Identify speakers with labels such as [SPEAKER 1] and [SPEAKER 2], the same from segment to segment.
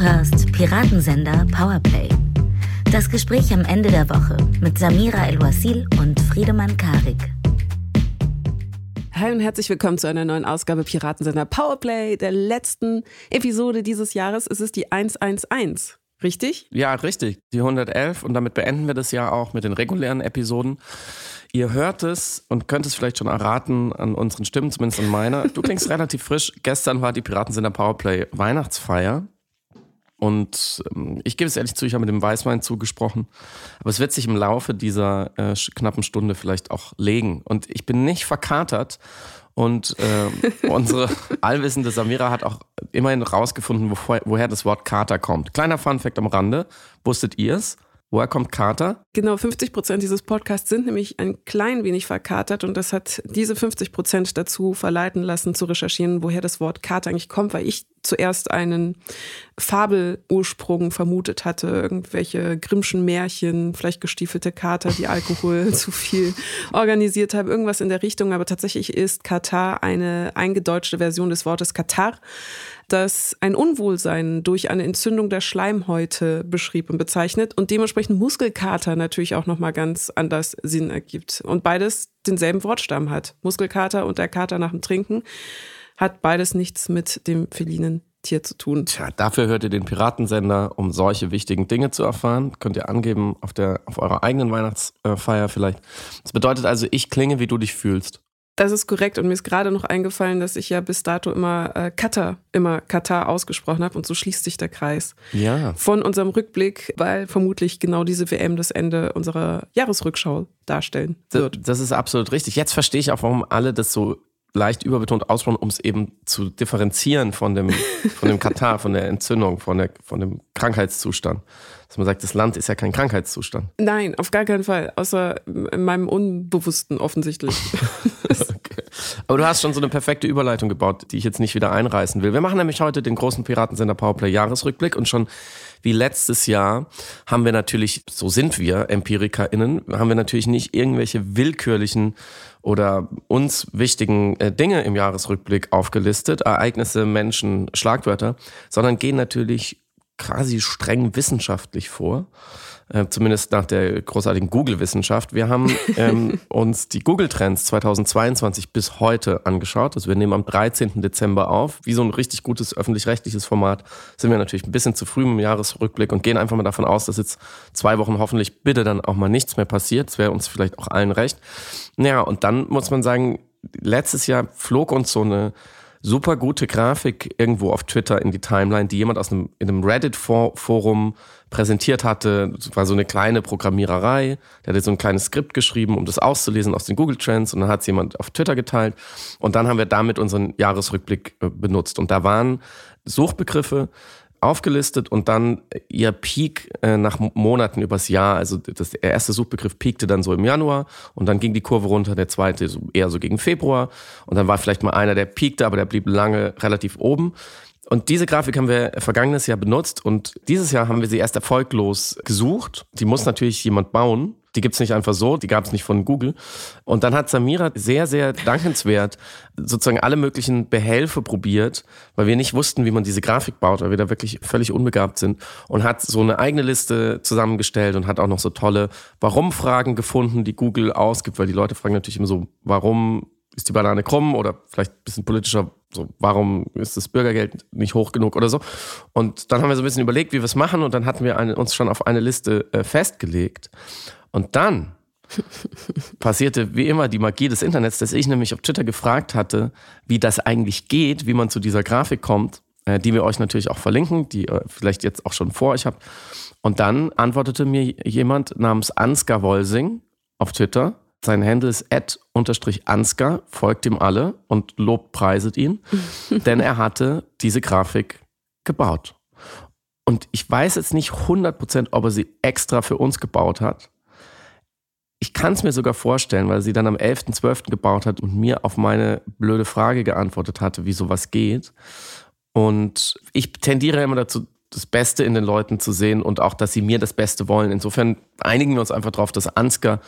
[SPEAKER 1] hörst Piratensender Powerplay. Das Gespräch am Ende der Woche mit Samira El-Wasil und Friedemann Karik.
[SPEAKER 2] Hi und herzlich willkommen zu einer neuen Ausgabe Piratensender Powerplay, der letzten Episode dieses Jahres. Es ist die 111. Richtig?
[SPEAKER 3] Ja, richtig. Die 111 und damit beenden wir das Jahr auch mit den regulären Episoden. Ihr hört es und könnt es vielleicht schon erraten an unseren Stimmen, zumindest an meiner. Du klingst relativ frisch. Gestern war die Piratensender Powerplay Weihnachtsfeier. Und ähm, ich gebe es ehrlich zu, ich habe mit dem Weißwein zugesprochen. Aber es wird sich im Laufe dieser äh, knappen Stunde vielleicht auch legen. Und ich bin nicht verkatert. Und äh, unsere allwissende Samira hat auch immerhin rausgefunden, woher, woher das Wort Kater kommt. Kleiner Funfact am Rande. Wusstet ihr es? Woher kommt Kater?
[SPEAKER 2] Genau, 50 Prozent dieses Podcasts sind nämlich ein klein wenig verkatert und das hat diese 50 Prozent dazu verleiten lassen, zu recherchieren, woher das Wort Kater eigentlich kommt, weil ich zuerst einen Fabelursprung vermutet hatte, irgendwelche Grimmschen Märchen, vielleicht gestiefelte Kater, die Alkohol zu viel organisiert haben, irgendwas in der Richtung, aber tatsächlich ist Katar eine eingedeutschte Version des Wortes Katar das ein Unwohlsein durch eine Entzündung der Schleimhäute beschrieb und bezeichnet und dementsprechend Muskelkater natürlich auch nochmal ganz anders Sinn ergibt. Und beides denselben Wortstamm hat. Muskelkater und der Kater nach dem Trinken hat beides nichts mit dem felinen Tier zu tun.
[SPEAKER 3] Tja, dafür hört ihr den Piratensender, um solche wichtigen Dinge zu erfahren. Könnt ihr angeben auf, der, auf eurer eigenen Weihnachtsfeier vielleicht. Das bedeutet also, ich klinge, wie du dich fühlst.
[SPEAKER 2] Das ist korrekt und mir ist gerade noch eingefallen, dass ich ja bis dato immer äh, Katar, immer Katar ausgesprochen habe und so schließt sich der Kreis.
[SPEAKER 3] Ja.
[SPEAKER 2] Von unserem Rückblick, weil vermutlich genau diese WM das Ende unserer Jahresrückschau darstellen wird.
[SPEAKER 3] Das, das ist absolut richtig. Jetzt verstehe ich auch, warum alle das so leicht überbetont aussprechen, um es eben zu differenzieren von dem, von dem Katar, von der Entzündung, von, der, von dem Krankheitszustand dass man sagt, das Land ist ja kein Krankheitszustand.
[SPEAKER 2] Nein, auf gar keinen Fall. Außer in meinem Unbewussten offensichtlich.
[SPEAKER 3] Aber du hast schon so eine perfekte Überleitung gebaut, die ich jetzt nicht wieder einreißen will. Wir machen nämlich heute den großen Piratensender Powerplay Jahresrückblick und schon wie letztes Jahr haben wir natürlich, so sind wir EmpirikerInnen, haben wir natürlich nicht irgendwelche willkürlichen oder uns wichtigen äh, Dinge im Jahresrückblick aufgelistet, Ereignisse, Menschen, Schlagwörter, sondern gehen natürlich quasi streng wissenschaftlich vor, äh, zumindest nach der großartigen Google-Wissenschaft. Wir haben ähm, uns die Google-Trends 2022 bis heute angeschaut. Also wir nehmen am 13. Dezember auf. Wie so ein richtig gutes öffentlich-rechtliches Format sind wir natürlich ein bisschen zu früh im Jahresrückblick und gehen einfach mal davon aus, dass jetzt zwei Wochen hoffentlich bitte dann auch mal nichts mehr passiert. Das wäre uns vielleicht auch allen recht. Ja, und dann muss man sagen, letztes Jahr flog uns so eine super gute Grafik irgendwo auf Twitter in die Timeline, die jemand aus einem, in einem Reddit-Forum präsentiert hatte. Das war so eine kleine Programmiererei. Der hatte so ein kleines Skript geschrieben, um das auszulesen aus den Google Trends. Und dann hat es jemand auf Twitter geteilt. Und dann haben wir damit unseren Jahresrückblick äh, benutzt. Und da waren Suchbegriffe, aufgelistet und dann ihr Peak äh, nach Monaten übers Jahr. Also das, der erste Suchbegriff peakte dann so im Januar und dann ging die Kurve runter, der zweite so, eher so gegen Februar und dann war vielleicht mal einer, der peakte, aber der blieb lange relativ oben. Und diese Grafik haben wir vergangenes Jahr benutzt und dieses Jahr haben wir sie erst erfolglos gesucht. Die muss natürlich jemand bauen. Die gibt's nicht einfach so, die gab's nicht von Google. Und dann hat Samira sehr, sehr dankenswert sozusagen alle möglichen Behelfe probiert, weil wir nicht wussten, wie man diese Grafik baut, weil wir da wirklich völlig unbegabt sind. Und hat so eine eigene Liste zusammengestellt und hat auch noch so tolle Warum-Fragen gefunden, die Google ausgibt, weil die Leute fragen natürlich immer so, warum ist die Banane krumm oder vielleicht ein bisschen politischer, so, warum ist das Bürgergeld nicht hoch genug oder so. Und dann haben wir so ein bisschen überlegt, wie wir es machen und dann hatten wir eine, uns schon auf eine Liste äh, festgelegt. Und dann passierte wie immer die Magie des Internets, dass ich nämlich auf Twitter gefragt hatte, wie das eigentlich geht, wie man zu dieser Grafik kommt, äh, die wir euch natürlich auch verlinken, die ihr vielleicht jetzt auch schon vor euch habt. Und dann antwortete mir jemand namens Ansgar Wolsing auf Twitter sein Handle ist Ansgar, folgt ihm alle und lobt, preiset ihn, denn er hatte diese Grafik gebaut. Und ich weiß jetzt nicht 100%, ob er sie extra für uns gebaut hat. Ich kann es mir sogar vorstellen, weil sie dann am 11.12. gebaut hat und mir auf meine blöde Frage geantwortet hatte, wie sowas geht. Und ich tendiere immer dazu, das Beste in den Leuten zu sehen und auch, dass sie mir das Beste wollen. Insofern einigen wir uns einfach darauf, dass Ansgar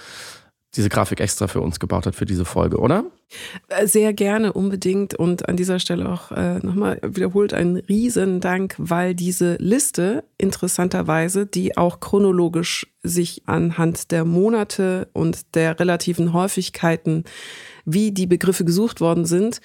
[SPEAKER 3] diese Grafik extra für uns gebaut hat für diese Folge, oder?
[SPEAKER 2] Äh, sehr gerne, unbedingt. Und an dieser Stelle auch äh, nochmal wiederholt einen Riesendank, weil diese Liste interessanterweise, die auch chronologisch sich anhand der Monate und der relativen Häufigkeiten, wie die Begriffe gesucht worden sind,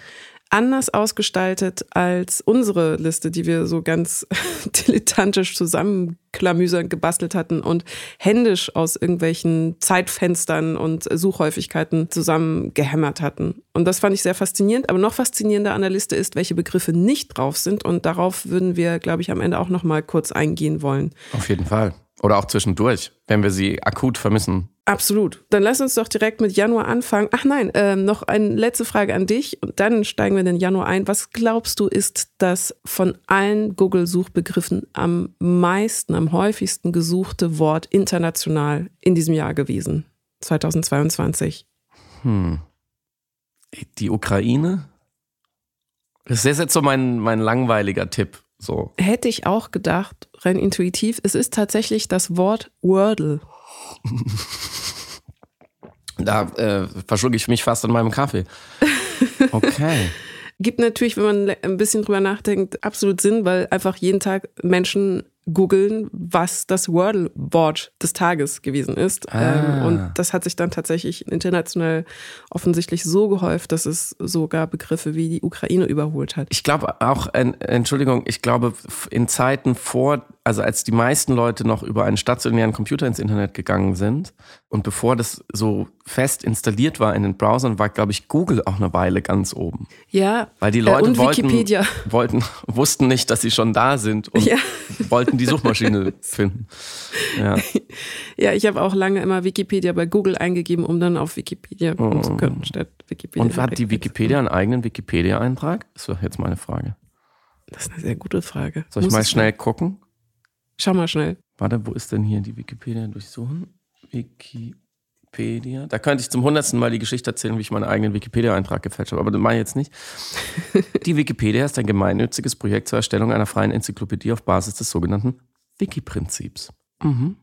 [SPEAKER 2] anders ausgestaltet als unsere Liste, die wir so ganz dilettantisch zusammenklamüsern gebastelt hatten und händisch aus irgendwelchen Zeitfenstern und Suchhäufigkeiten zusammengehämmert hatten. Und das fand ich sehr faszinierend. Aber noch faszinierender an der Liste ist, welche Begriffe nicht drauf sind. Und darauf würden wir, glaube ich, am Ende auch noch mal kurz eingehen wollen.
[SPEAKER 3] Auf jeden Fall. Oder auch zwischendurch, wenn wir sie akut vermissen.
[SPEAKER 2] Absolut. Dann lass uns doch direkt mit Januar anfangen. Ach nein, ähm, noch eine letzte Frage an dich und dann steigen wir in den Januar ein. Was glaubst du, ist das von allen Google-Suchbegriffen am meisten, am häufigsten gesuchte Wort international in diesem Jahr gewesen? 2022.
[SPEAKER 3] Hm. Die Ukraine? Das ist jetzt so mein, mein langweiliger Tipp. So.
[SPEAKER 2] Hätte ich auch gedacht, rein intuitiv. Es ist tatsächlich das Wort Wordle.
[SPEAKER 3] da äh, verschlucke ich mich fast an meinem Kaffee. Okay.
[SPEAKER 2] Gibt natürlich, wenn man ein bisschen drüber nachdenkt, absolut Sinn, weil einfach jeden Tag Menschen googeln, was das Wordle-Wort des Tages gewesen ist. Ah. Ähm, und das hat sich dann tatsächlich international offensichtlich so gehäuft, dass es sogar Begriffe wie die Ukraine überholt hat.
[SPEAKER 3] Ich glaube auch, Entschuldigung, ich glaube, in Zeiten vor, also als die meisten Leute noch über einen stationären Computer ins Internet gegangen sind und bevor das so fest installiert war in den Browsern, war, glaube ich, Google auch eine Weile ganz oben.
[SPEAKER 2] Ja.
[SPEAKER 3] Weil die Leute äh, wollten, wollten, wussten nicht, dass sie schon da sind und ja. wollten die Suchmaschine finden. Ja,
[SPEAKER 2] ja ich habe auch lange immer Wikipedia bei Google eingegeben, um dann auf Wikipedia kommen oh. zu können, statt Wikipedia.
[SPEAKER 3] Und hat die Wikipedia einen eigenen Wikipedia-Eintrag? Das ist jetzt meine Frage.
[SPEAKER 2] Das ist eine sehr gute Frage.
[SPEAKER 3] Soll ich Muss mal schnell gucken?
[SPEAKER 2] Schau mal schnell.
[SPEAKER 3] Warte, wo ist denn hier die Wikipedia durchsuchen? Wikipedia. Da könnte ich zum hundertsten Mal die Geschichte erzählen, wie ich meinen eigenen Wikipedia-Eintrag gefälscht habe, aber das mache ich jetzt nicht. die Wikipedia ist ein gemeinnütziges Projekt zur Erstellung einer freien Enzyklopädie auf Basis des sogenannten Wiki-Prinzips. Mhm.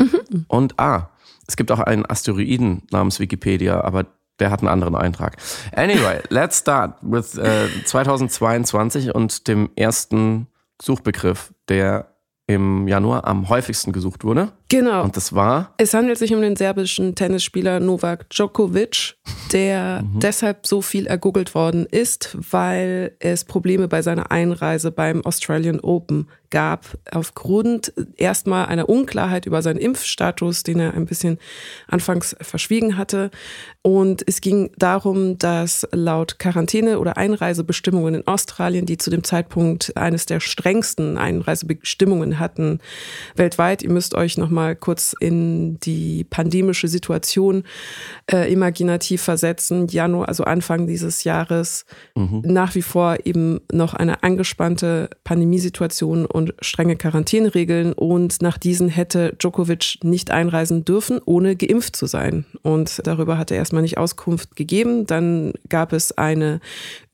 [SPEAKER 3] Mhm. Und ah, es gibt auch einen Asteroiden namens Wikipedia, aber der hat einen anderen Eintrag. Anyway, let's start with äh, 2022 und dem ersten Suchbegriff, der im Januar am häufigsten gesucht wurde.
[SPEAKER 2] Genau.
[SPEAKER 3] Und das war?
[SPEAKER 2] Es handelt sich um den serbischen Tennisspieler Novak Djokovic, der mhm. deshalb so viel ergoogelt worden ist, weil es Probleme bei seiner Einreise beim Australian Open gab, aufgrund erstmal einer Unklarheit über seinen Impfstatus, den er ein bisschen anfangs verschwiegen hatte. Und es ging darum, dass laut Quarantäne- oder Einreisebestimmungen in Australien, die zu dem Zeitpunkt eines der strengsten Einreisebestimmungen hatten weltweit, ihr müsst euch nochmal mal kurz in die pandemische Situation äh, imaginativ versetzen. Januar, also Anfang dieses Jahres, mhm. nach wie vor eben noch eine angespannte Pandemiesituation und strenge Quarantäneregeln. Und nach diesen hätte Djokovic nicht einreisen dürfen, ohne geimpft zu sein. Und darüber hat er erstmal nicht Auskunft gegeben. Dann gab es eine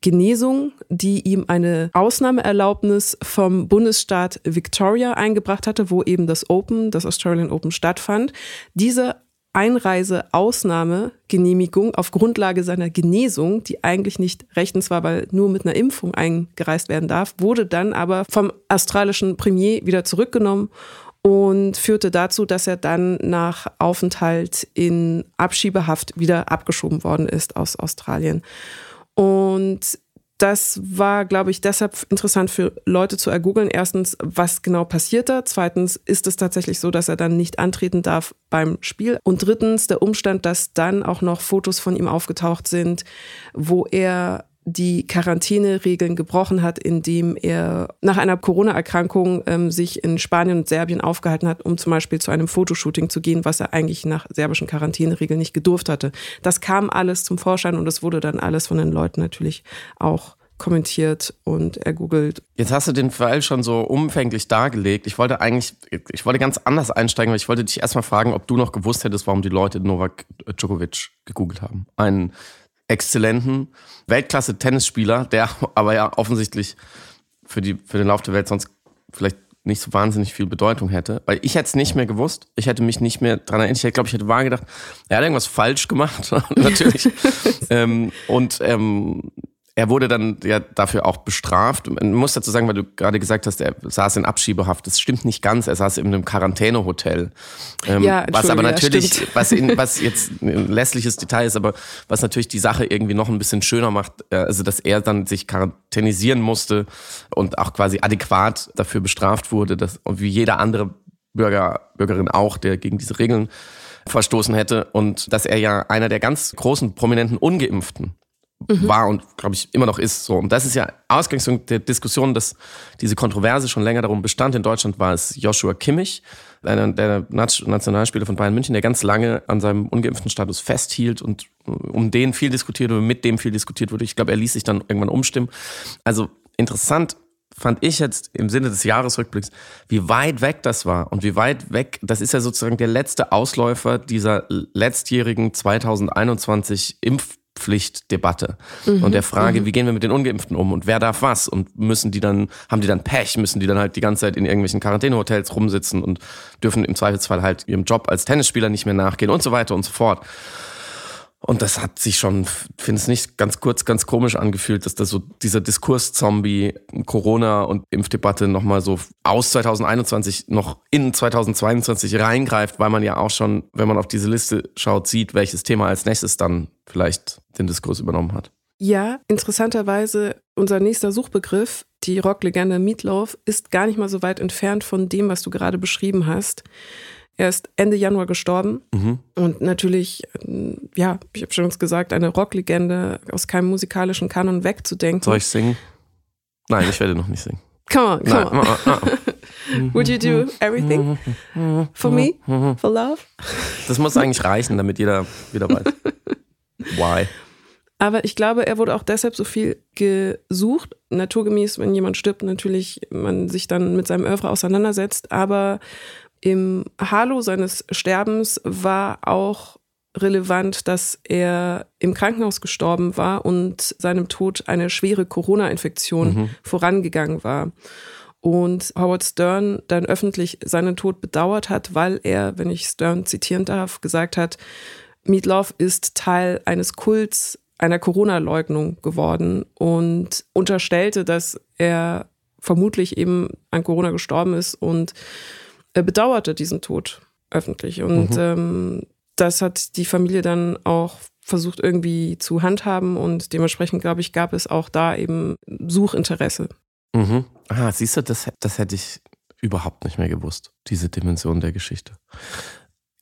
[SPEAKER 2] Genesung, die ihm eine Ausnahmeerlaubnis vom Bundesstaat Victoria eingebracht hatte, wo eben das Open, das Australian Open stattfand. Diese Einreise-Ausnahmegenehmigung auf Grundlage seiner Genesung, die eigentlich nicht rechtens war, weil nur mit einer Impfung eingereist werden darf, wurde dann aber vom australischen Premier wieder zurückgenommen und führte dazu, dass er dann nach Aufenthalt in Abschiebehaft wieder abgeschoben worden ist aus Australien. Und das war, glaube ich, deshalb interessant für Leute zu ergoogeln. Erstens, was genau passiert da? Zweitens, ist es tatsächlich so, dass er dann nicht antreten darf beim Spiel? Und drittens, der Umstand, dass dann auch noch Fotos von ihm aufgetaucht sind, wo er die Quarantäneregeln gebrochen hat, indem er nach einer Corona-Erkrankung ähm, sich in Spanien und Serbien aufgehalten hat, um zum Beispiel zu einem Fotoshooting zu gehen, was er eigentlich nach serbischen Quarantäneregeln nicht gedurft hatte. Das kam alles zum Vorschein und es wurde dann alles von den Leuten natürlich auch kommentiert und ergoogelt.
[SPEAKER 3] Jetzt hast du den Fall schon so umfänglich dargelegt. Ich wollte eigentlich, ich wollte ganz anders einsteigen, weil ich wollte dich erstmal fragen, ob du noch gewusst hättest, warum die Leute Novak Djokovic gegoogelt haben. Ein exzellenten Weltklasse-Tennisspieler, der aber ja offensichtlich für, die, für den Lauf der Welt sonst vielleicht nicht so wahnsinnig viel Bedeutung hätte. Weil ich hätte es nicht mehr gewusst. Ich hätte mich nicht mehr dran erinnert. Ich glaube, ich hätte wahr gedacht, er hat irgendwas falsch gemacht. Natürlich. ähm, und ähm, er wurde dann ja dafür auch bestraft. Man muss dazu sagen, weil du gerade gesagt hast, er saß in Abschiebehaft. Das stimmt nicht ganz. Er saß in einem Quarantänehotel. Ähm, ja, was aber natürlich, ja, was, in, was jetzt ein lässliches Detail ist, aber was natürlich die Sache irgendwie noch ein bisschen schöner macht, äh, also dass er dann sich quarantänisieren musste und auch quasi adäquat dafür bestraft wurde, dass, wie jeder andere Bürger, Bürgerin auch, der gegen diese Regeln verstoßen hätte und dass er ja einer der ganz großen prominenten Ungeimpften mhm. war und glaube ich immer noch ist. So. Und das ist ja Ausgangspunkt der Diskussion, dass diese Kontroverse schon länger darum bestand. In Deutschland war es Joshua Kimmich, einer der Nationalspieler von Bayern München, der ganz lange an seinem ungeimpften Status festhielt und um den viel diskutiert oder mit dem viel diskutiert wurde. Ich glaube, er ließ sich dann irgendwann umstimmen. Also interessant fand ich jetzt im Sinne des Jahresrückblicks, wie weit weg das war und wie weit weg, das ist ja sozusagen der letzte Ausläufer dieser letztjährigen 2021 Impf Pflichtdebatte mhm. und der Frage, mhm. wie gehen wir mit den Ungeimpften um und wer darf was und müssen die dann, haben die dann Pech, müssen die dann halt die ganze Zeit in irgendwelchen Quarantänehotels rumsitzen und dürfen im Zweifelsfall halt ihrem Job als Tennisspieler nicht mehr nachgehen und so weiter und so fort. Und das hat sich schon, finde es nicht ganz kurz, ganz komisch angefühlt, dass da so dieser Diskurs-Zombie Corona und Impfdebatte nochmal so aus 2021 noch in 2022 reingreift, weil man ja auch schon, wenn man auf diese Liste schaut, sieht, welches Thema als nächstes dann vielleicht den Diskurs übernommen hat.
[SPEAKER 2] Ja, interessanterweise, unser nächster Suchbegriff, die Rocklegende Meatloaf, ist gar nicht mal so weit entfernt von dem, was du gerade beschrieben hast. Er ist Ende Januar gestorben mhm. und natürlich, äh, ja, ich habe schon gesagt, eine Rocklegende aus keinem musikalischen Kanon wegzudenken.
[SPEAKER 3] Soll ich singen? Nein, ich werde noch nicht singen.
[SPEAKER 2] Come on, come Nein. on. Would you do everything for me, for love?
[SPEAKER 3] Das muss eigentlich reichen, damit jeder wieder weiß. Why?
[SPEAKER 2] Aber ich glaube, er wurde auch deshalb so viel gesucht. Naturgemäß, wenn jemand stirbt, natürlich man sich dann mit seinem Oeuvre auseinandersetzt. Aber im Halo seines Sterbens war auch relevant, dass er im Krankenhaus gestorben war und seinem Tod eine schwere Corona-Infektion mhm. vorangegangen war. Und Howard Stern dann öffentlich seinen Tod bedauert hat, weil er, wenn ich Stern zitieren darf, gesagt hat, Meatloaf ist Teil eines Kults einer Corona-Leugnung geworden und unterstellte, dass er vermutlich eben an Corona gestorben ist und bedauerte diesen Tod öffentlich. Und mhm. ähm, das hat die Familie dann auch versucht irgendwie zu handhaben und dementsprechend, glaube ich, gab es auch da eben Suchinteresse.
[SPEAKER 3] Mhm. Ah, siehst du, das, das hätte ich überhaupt nicht mehr gewusst, diese Dimension der Geschichte.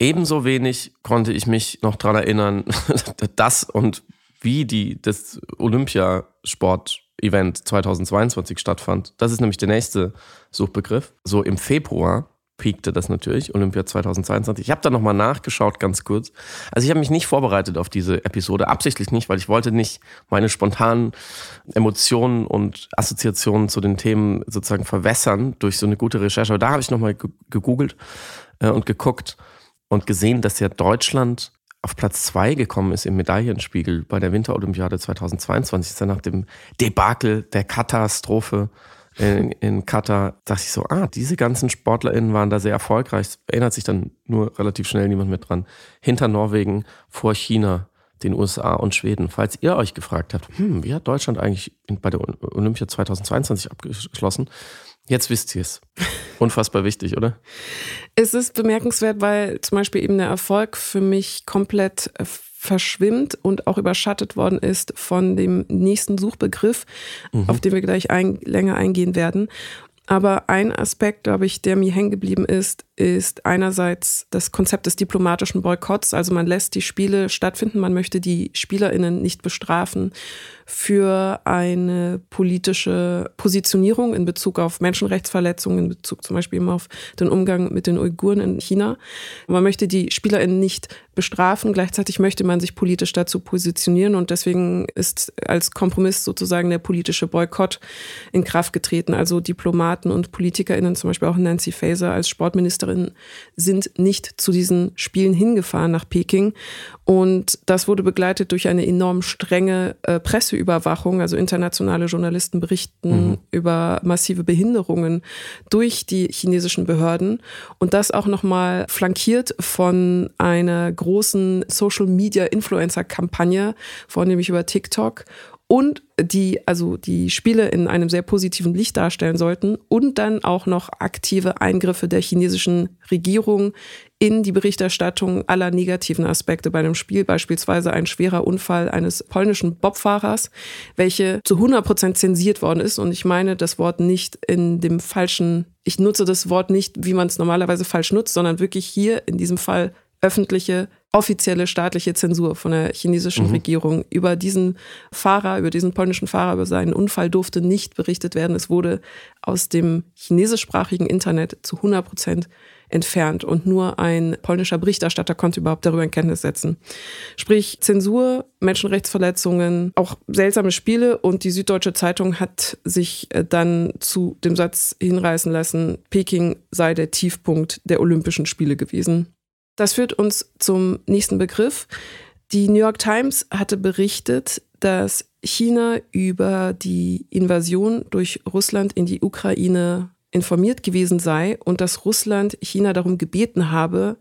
[SPEAKER 3] Ebenso wenig konnte ich mich noch daran erinnern, dass und wie die, das Olympiasport-Event 2022 stattfand. Das ist nämlich der nächste Suchbegriff. So im Februar piekte das natürlich, Olympia 2022. Ich habe da nochmal nachgeschaut, ganz kurz. Also ich habe mich nicht vorbereitet auf diese Episode, absichtlich nicht, weil ich wollte nicht meine spontanen Emotionen und Assoziationen zu den Themen sozusagen verwässern durch so eine gute Recherche. Aber da habe ich nochmal gegoogelt äh, und geguckt und gesehen, dass ja Deutschland auf Platz zwei gekommen ist im Medaillenspiegel bei der Winterolympiade 2022. Das ist ja nach dem Debakel der Katastrophe in, in Katar, dachte ich so, ah, diese ganzen SportlerInnen waren da sehr erfolgreich. Erinnert sich dann nur relativ schnell niemand mit dran. Hinter Norwegen, vor China, den USA und Schweden. Falls ihr euch gefragt habt, hm, wie hat Deutschland eigentlich bei der Olympia 2022 abgeschlossen? Jetzt wisst ihr es. Unfassbar wichtig, oder?
[SPEAKER 2] Es ist bemerkenswert, weil zum Beispiel eben der Erfolg für mich komplett äh, verschwimmt und auch überschattet worden ist von dem nächsten Suchbegriff, mhm. auf den wir gleich ein, länger eingehen werden. Aber ein Aspekt, glaube ich, der mir hängen geblieben ist, ist einerseits das Konzept des diplomatischen Boykotts. Also man lässt die Spiele stattfinden, man möchte die SpielerInnen nicht bestrafen für eine politische Positionierung in Bezug auf Menschenrechtsverletzungen, in Bezug zum Beispiel eben auf den Umgang mit den Uiguren in China. Man möchte die SpielerInnen nicht bestrafen. Gleichzeitig möchte man sich politisch dazu positionieren und deswegen ist als Kompromiss sozusagen der politische Boykott in Kraft getreten. Also Diplomaten und PolitikerInnen, zum Beispiel auch Nancy Faeser als Sportministerin, sind nicht zu diesen Spielen hingefahren nach Peking. Und das wurde begleitet durch eine enorm strenge äh, Presseüberwachung. Also internationale Journalisten berichten mhm. über massive Behinderungen durch die chinesischen Behörden. Und das auch nochmal flankiert von einer großen Social Media Influencer Kampagne, vornehmlich über TikTok und die also die Spiele in einem sehr positiven Licht darstellen sollten und dann auch noch aktive Eingriffe der chinesischen Regierung in die Berichterstattung aller negativen Aspekte bei dem Spiel, beispielsweise ein schwerer Unfall eines polnischen Bobfahrers, welche zu 100 Prozent zensiert worden ist. Und ich meine das Wort nicht in dem falschen, ich nutze das Wort nicht, wie man es normalerweise falsch nutzt, sondern wirklich hier in diesem Fall öffentliche offizielle staatliche Zensur von der chinesischen mhm. Regierung. Über diesen Fahrer, über diesen polnischen Fahrer, über seinen Unfall durfte nicht berichtet werden. Es wurde aus dem chinesischsprachigen Internet zu 100 Prozent entfernt und nur ein polnischer Berichterstatter konnte überhaupt darüber in Kenntnis setzen. Sprich Zensur, Menschenrechtsverletzungen, auch seltsame Spiele und die Süddeutsche Zeitung hat sich äh, dann zu dem Satz hinreißen lassen, Peking sei der Tiefpunkt der Olympischen Spiele gewesen. Das führt uns zum nächsten Begriff. Die New York Times hatte berichtet, dass China über die Invasion durch Russland in die Ukraine informiert gewesen sei und dass Russland China darum gebeten habe,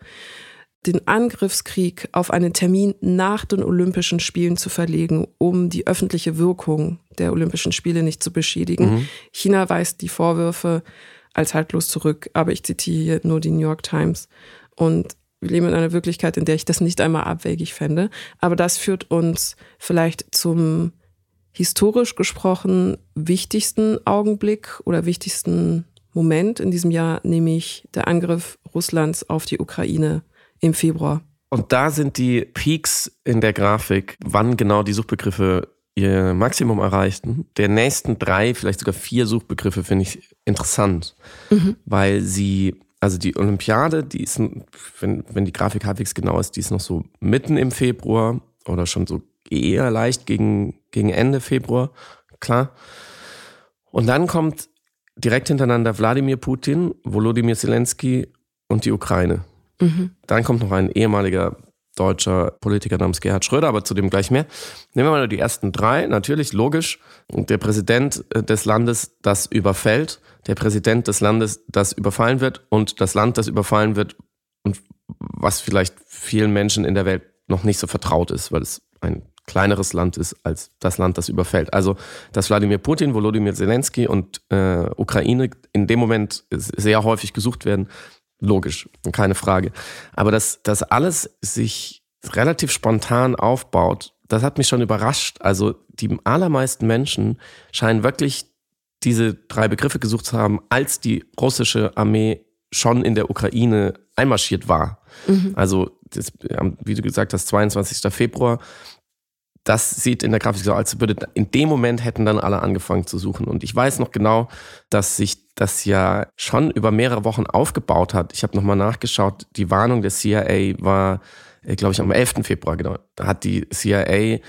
[SPEAKER 2] den Angriffskrieg auf einen Termin nach den Olympischen Spielen zu verlegen, um die öffentliche Wirkung der Olympischen Spiele nicht zu beschädigen. Mhm. China weist die Vorwürfe als haltlos zurück, aber ich zitiere hier nur die New York Times. Und wir leben in einer Wirklichkeit, in der ich das nicht einmal abwegig fände. Aber das führt uns vielleicht zum historisch gesprochen wichtigsten Augenblick oder wichtigsten Moment in diesem Jahr, nämlich der Angriff Russlands auf die Ukraine im Februar.
[SPEAKER 3] Und da sind die Peaks in der Grafik, wann genau die Suchbegriffe ihr Maximum erreichten. Der nächsten drei, vielleicht sogar vier Suchbegriffe finde ich interessant, mhm. weil sie also die Olympiade, die ist, wenn, wenn die Grafik halbwegs genau ist, die ist noch so mitten im Februar oder schon so eher leicht gegen, gegen Ende Februar, klar. Und dann kommt direkt hintereinander Wladimir Putin, Volodymyr Zelensky und die Ukraine. Mhm. Dann kommt noch ein ehemaliger deutscher Politiker namens Gerhard Schröder, aber zu dem gleich mehr. Nehmen wir mal nur die ersten drei. Natürlich, logisch. Der Präsident äh, des Landes, das überfällt, der Präsident des Landes, das überfallen wird und das Land, das überfallen wird und was vielleicht vielen Menschen in der Welt noch nicht so vertraut ist, weil es ein kleineres Land ist als das Land, das überfällt. Also, dass Wladimir Putin, Volodymyr Zelensky und äh, Ukraine in dem Moment sehr häufig gesucht werden, logisch, keine Frage. Aber dass das alles sich relativ spontan aufbaut, das hat mich schon überrascht. Also die allermeisten Menschen scheinen wirklich diese drei Begriffe gesucht zu haben, als die russische Armee schon in der Ukraine einmarschiert war. Mhm. Also, das, wie du gesagt hast, 22. Februar, das sieht in der Grafik so, als würde in dem Moment hätten dann alle angefangen zu suchen. Und ich weiß noch genau, dass sich das ja schon über mehrere Wochen aufgebaut hat. Ich habe nochmal nachgeschaut, die Warnung der CIA war, äh, glaube ich, am 11. Februar, genau. Da hat die CIA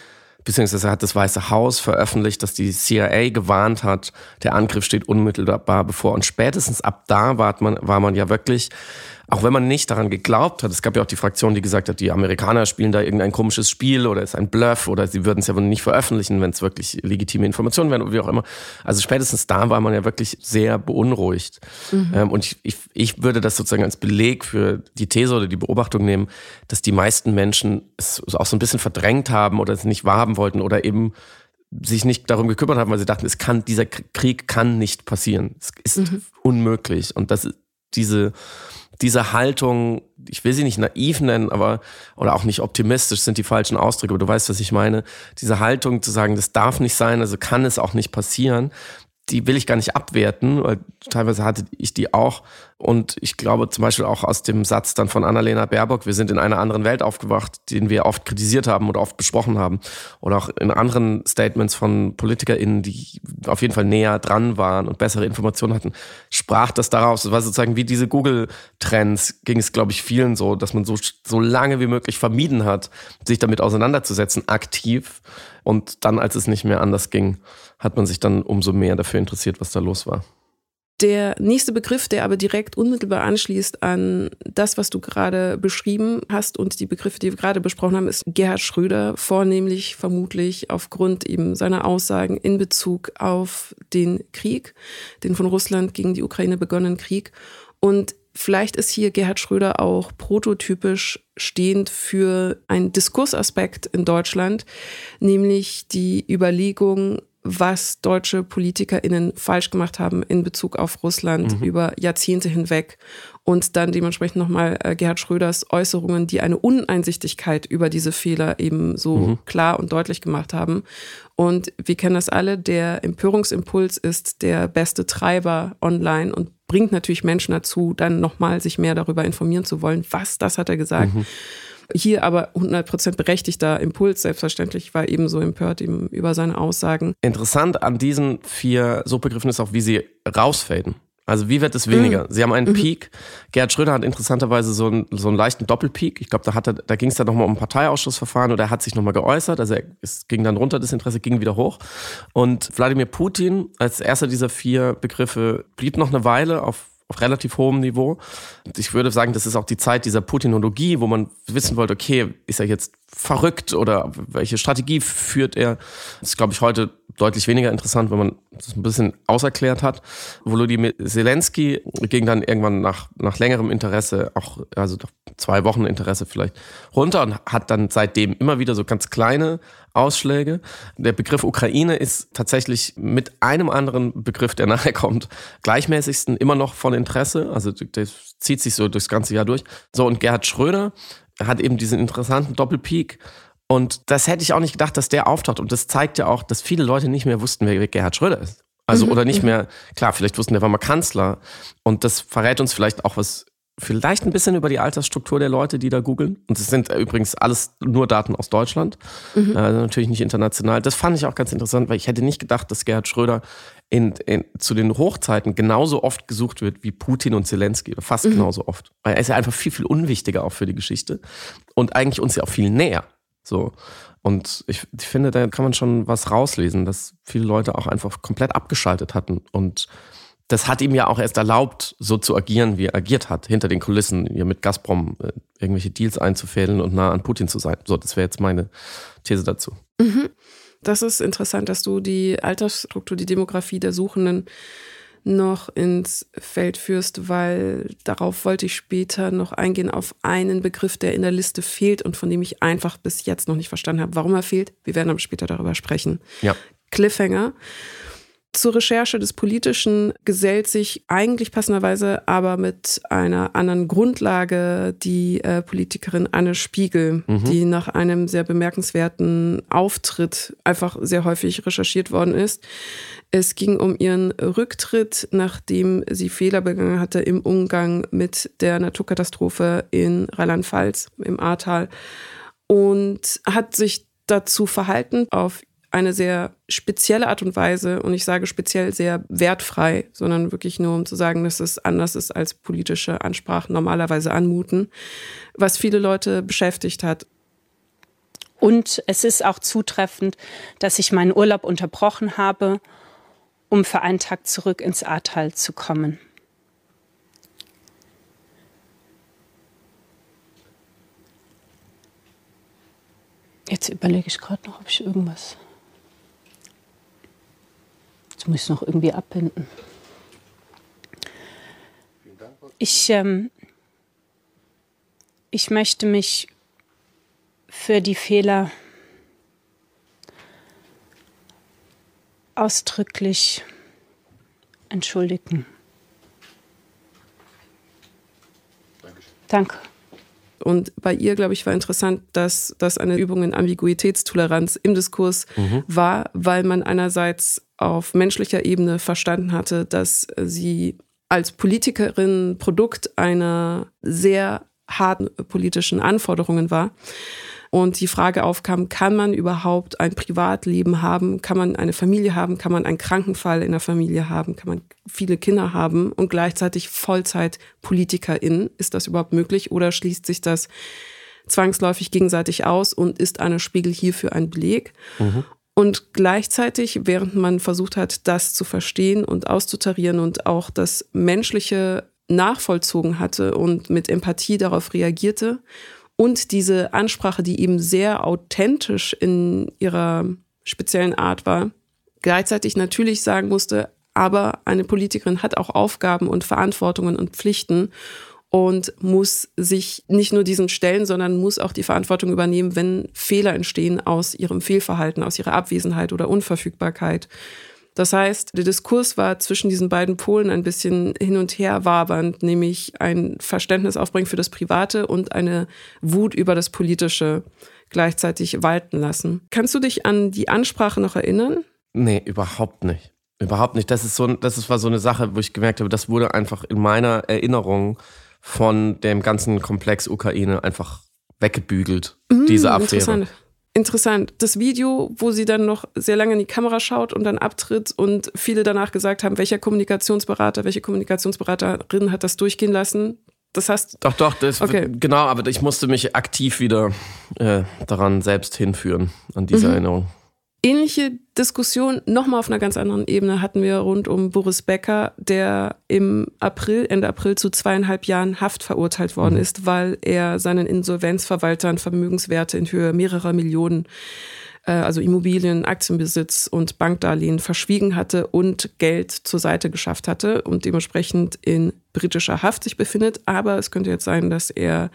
[SPEAKER 3] beziehungsweise hat das Weiße Haus veröffentlicht, dass die CIA gewarnt hat, der Angriff steht unmittelbar bevor. Und spätestens ab da war man, war man ja wirklich auch wenn man nicht daran geglaubt hat, es gab ja auch die Fraktion, die gesagt hat, die Amerikaner spielen da irgendein komisches Spiel oder ist ein Bluff oder sie würden es ja nicht veröffentlichen, wenn es wirklich legitime Informationen wären oder wie auch immer. Also spätestens da war man ja wirklich sehr beunruhigt. Mhm. Ähm, und ich, ich, ich würde das sozusagen als Beleg für die These oder die Beobachtung nehmen, dass die meisten Menschen es auch so ein bisschen verdrängt haben oder es nicht wahrhaben wollten oder eben sich nicht darum gekümmert haben, weil sie dachten, es kann, dieser Krieg kann nicht passieren. Es ist mhm. unmöglich. Und das diese, diese Haltung, ich will sie nicht naiv nennen, aber oder auch nicht optimistisch sind die falschen Ausdrücke, aber du weißt, was ich meine. Diese Haltung zu sagen, das darf nicht sein, also kann es auch nicht passieren, die will ich gar nicht abwerten, weil teilweise hatte ich die auch. Und ich glaube zum Beispiel auch aus dem Satz dann von Annalena Baerbock, wir sind in einer anderen Welt aufgewacht, den wir oft kritisiert haben oder oft besprochen haben. Oder auch in anderen Statements von PolitikerInnen, die auf jeden Fall näher dran waren und bessere Informationen hatten, sprach das daraus. Es war sozusagen wie diese Google-Trends, ging es, glaube ich, vielen so, dass man so, so lange wie möglich vermieden hat, sich damit auseinanderzusetzen, aktiv. Und dann, als es nicht mehr anders ging, hat man sich dann umso mehr dafür interessiert, was da los war.
[SPEAKER 2] Der nächste Begriff, der aber direkt unmittelbar anschließt an das, was du gerade beschrieben hast und die Begriffe, die wir gerade besprochen haben, ist Gerhard Schröder, vornehmlich vermutlich aufgrund eben seiner Aussagen in Bezug auf den Krieg, den von Russland gegen die Ukraine begonnenen Krieg. Und vielleicht ist hier Gerhard Schröder auch prototypisch stehend für einen Diskursaspekt in Deutschland, nämlich die Überlegung, was deutsche PolitikerInnen falsch gemacht haben in Bezug auf Russland mhm. über Jahrzehnte hinweg und dann dementsprechend nochmal äh, Gerhard Schröders Äußerungen, die eine Uneinsichtigkeit über diese Fehler eben so mhm. klar und deutlich gemacht haben. Und wir kennen das alle, der Empörungsimpuls ist der beste Treiber online und bringt natürlich Menschen dazu, dann nochmal sich mehr darüber informieren zu wollen. Was, das hat er gesagt. Mhm. Hier aber 100% berechtigter Impuls, selbstverständlich, war ebenso empört eben über seine Aussagen.
[SPEAKER 3] Interessant an diesen vier Suchbegriffen ist auch, wie sie rausfaden. Also wie wird es weniger? Mhm. Sie haben einen mhm. Peak. Gerhard Schröder hat interessanterweise so einen, so einen leichten Doppelpeak. Ich glaube, da, hat er, da ging es dann nochmal um ein Parteiausschussverfahren oder er hat sich nochmal geäußert. Also er, es ging dann runter, das Interesse ging wieder hoch. Und Wladimir Putin als erster dieser vier Begriffe blieb noch eine Weile auf auf relativ hohem Niveau. Ich würde sagen, das ist auch die Zeit dieser Putinologie, wo man wissen wollte, okay, ist er jetzt verrückt oder welche Strategie führt er? Das ist, glaube ich, heute deutlich weniger interessant, wenn man das ein bisschen auserklärt hat. Volodymyr Zelensky ging dann irgendwann nach, nach längerem Interesse, auch also zwei Wochen Interesse vielleicht, runter und hat dann seitdem immer wieder so ganz kleine Ausschläge. Der Begriff Ukraine ist tatsächlich mit einem anderen Begriff, der nachher kommt, gleichmäßigsten immer noch von Interesse. Also das zieht sich so durchs ganze Jahr durch. So, und Gerhard Schröder hat eben diesen interessanten Doppelpeak. Und das hätte ich auch nicht gedacht, dass der auftaucht. Und das zeigt ja auch, dass viele Leute nicht mehr wussten, wer Gerhard Schröder ist. Also, mhm, oder nicht mhm. mehr, klar, vielleicht wussten, der war mal Kanzler. Und das verrät uns vielleicht auch was vielleicht ein bisschen über die Altersstruktur der Leute, die da googeln. Und es sind übrigens alles nur Daten aus Deutschland, mhm. äh, natürlich nicht international. Das fand ich auch ganz interessant, weil ich hätte nicht gedacht, dass Gerhard Schröder in, in, zu den Hochzeiten genauso oft gesucht wird wie Putin und Zelensky, fast mhm. genauso oft. Weil er ist ja einfach viel, viel unwichtiger auch für die Geschichte und eigentlich uns ja auch viel näher. So. Und ich, ich finde, da kann man schon was rauslesen, dass viele Leute auch einfach komplett abgeschaltet hatten und das hat ihm ja auch erst erlaubt, so zu agieren, wie er agiert hat, hinter den Kulissen, hier mit Gazprom äh, irgendwelche Deals einzufädeln und nah an Putin zu sein. So, das wäre jetzt meine These dazu.
[SPEAKER 2] Mhm. Das ist interessant, dass du die Altersstruktur, die Demografie der Suchenden noch ins Feld führst, weil darauf wollte ich später noch eingehen auf einen Begriff, der in der Liste fehlt und von dem ich einfach bis jetzt noch nicht verstanden habe, warum er fehlt. Wir werden aber später darüber sprechen.
[SPEAKER 3] Ja.
[SPEAKER 2] Cliffhanger. Zur Recherche des Politischen gesellt sich eigentlich passenderweise aber mit einer anderen Grundlage die äh, Politikerin Anne Spiegel, mhm. die nach einem sehr bemerkenswerten Auftritt einfach sehr häufig recherchiert worden ist. Es ging um ihren Rücktritt, nachdem sie Fehler begangen hatte im Umgang mit der Naturkatastrophe in Rheinland-Pfalz im Ahrtal und hat sich dazu verhalten auf eine sehr spezielle Art und Weise und ich sage speziell sehr wertfrei, sondern wirklich nur um zu sagen, dass es anders ist als politische Ansprachen normalerweise anmuten, was viele Leute beschäftigt hat.
[SPEAKER 4] Und es ist auch zutreffend, dass ich meinen Urlaub unterbrochen habe, um für einen Tag zurück ins Ahrtal zu kommen. Jetzt überlege ich gerade noch, ob ich irgendwas Jetzt muss ich noch irgendwie abbinden. Ich, ähm, ich möchte mich für die Fehler ausdrücklich entschuldigen. Danke.
[SPEAKER 2] Und bei ihr, glaube ich, war interessant, dass das eine Übung in Ambiguitätstoleranz im Diskurs mhm. war, weil man einerseits auf menschlicher Ebene verstanden hatte, dass sie als Politikerin Produkt einer sehr harten politischen Anforderungen war. Und die Frage aufkam, kann man überhaupt ein Privatleben haben? Kann man eine Familie haben? Kann man einen Krankenfall in der Familie haben? Kann man viele Kinder haben und gleichzeitig Vollzeit Politikerin? Ist das überhaupt möglich oder schließt sich das zwangsläufig gegenseitig aus und ist eine Spiegel hierfür ein Beleg? Mhm. Und gleichzeitig, während man versucht hat, das zu verstehen und auszutarieren und auch das Menschliche nachvollzogen hatte und mit Empathie darauf reagierte und diese Ansprache, die eben sehr authentisch in ihrer speziellen Art war, gleichzeitig natürlich sagen musste, aber eine Politikerin hat auch Aufgaben und Verantwortungen und Pflichten und muss sich nicht nur diesen stellen, sondern muss auch die Verantwortung übernehmen, wenn Fehler entstehen aus ihrem Fehlverhalten, aus ihrer Abwesenheit oder Unverfügbarkeit. Das heißt, der Diskurs war zwischen diesen beiden Polen ein bisschen hin und her wabernd, nämlich ein Verständnis aufbringen für das Private und eine Wut über das Politische gleichzeitig walten lassen. Kannst du dich an die Ansprache noch erinnern?
[SPEAKER 3] Nee, überhaupt nicht. Überhaupt nicht. Das ist so, das war so eine Sache, wo ich gemerkt habe, das wurde einfach in meiner Erinnerung von dem ganzen Komplex Ukraine einfach weggebügelt, mm, diese Affäre.
[SPEAKER 2] Interessant. Interessant. Das Video, wo sie dann noch sehr lange in die Kamera schaut und dann abtritt und viele danach gesagt haben, welcher Kommunikationsberater, welche Kommunikationsberaterin hat das durchgehen lassen. Das heißt.
[SPEAKER 3] Doch, doch, das, okay. genau, aber ich musste mich aktiv wieder äh, daran selbst hinführen, an diese mhm. Erinnerung.
[SPEAKER 2] Ähnliche Diskussion nochmal auf einer ganz anderen Ebene hatten wir rund um Boris Becker, der im April, Ende April zu zweieinhalb Jahren Haft verurteilt worden mhm. ist, weil er seinen Insolvenzverwaltern Vermögenswerte in Höhe mehrerer Millionen, äh, also Immobilien, Aktienbesitz und Bankdarlehen verschwiegen hatte und Geld zur Seite geschafft hatte und dementsprechend in britischer Haft sich befindet. Aber es könnte jetzt sein, dass er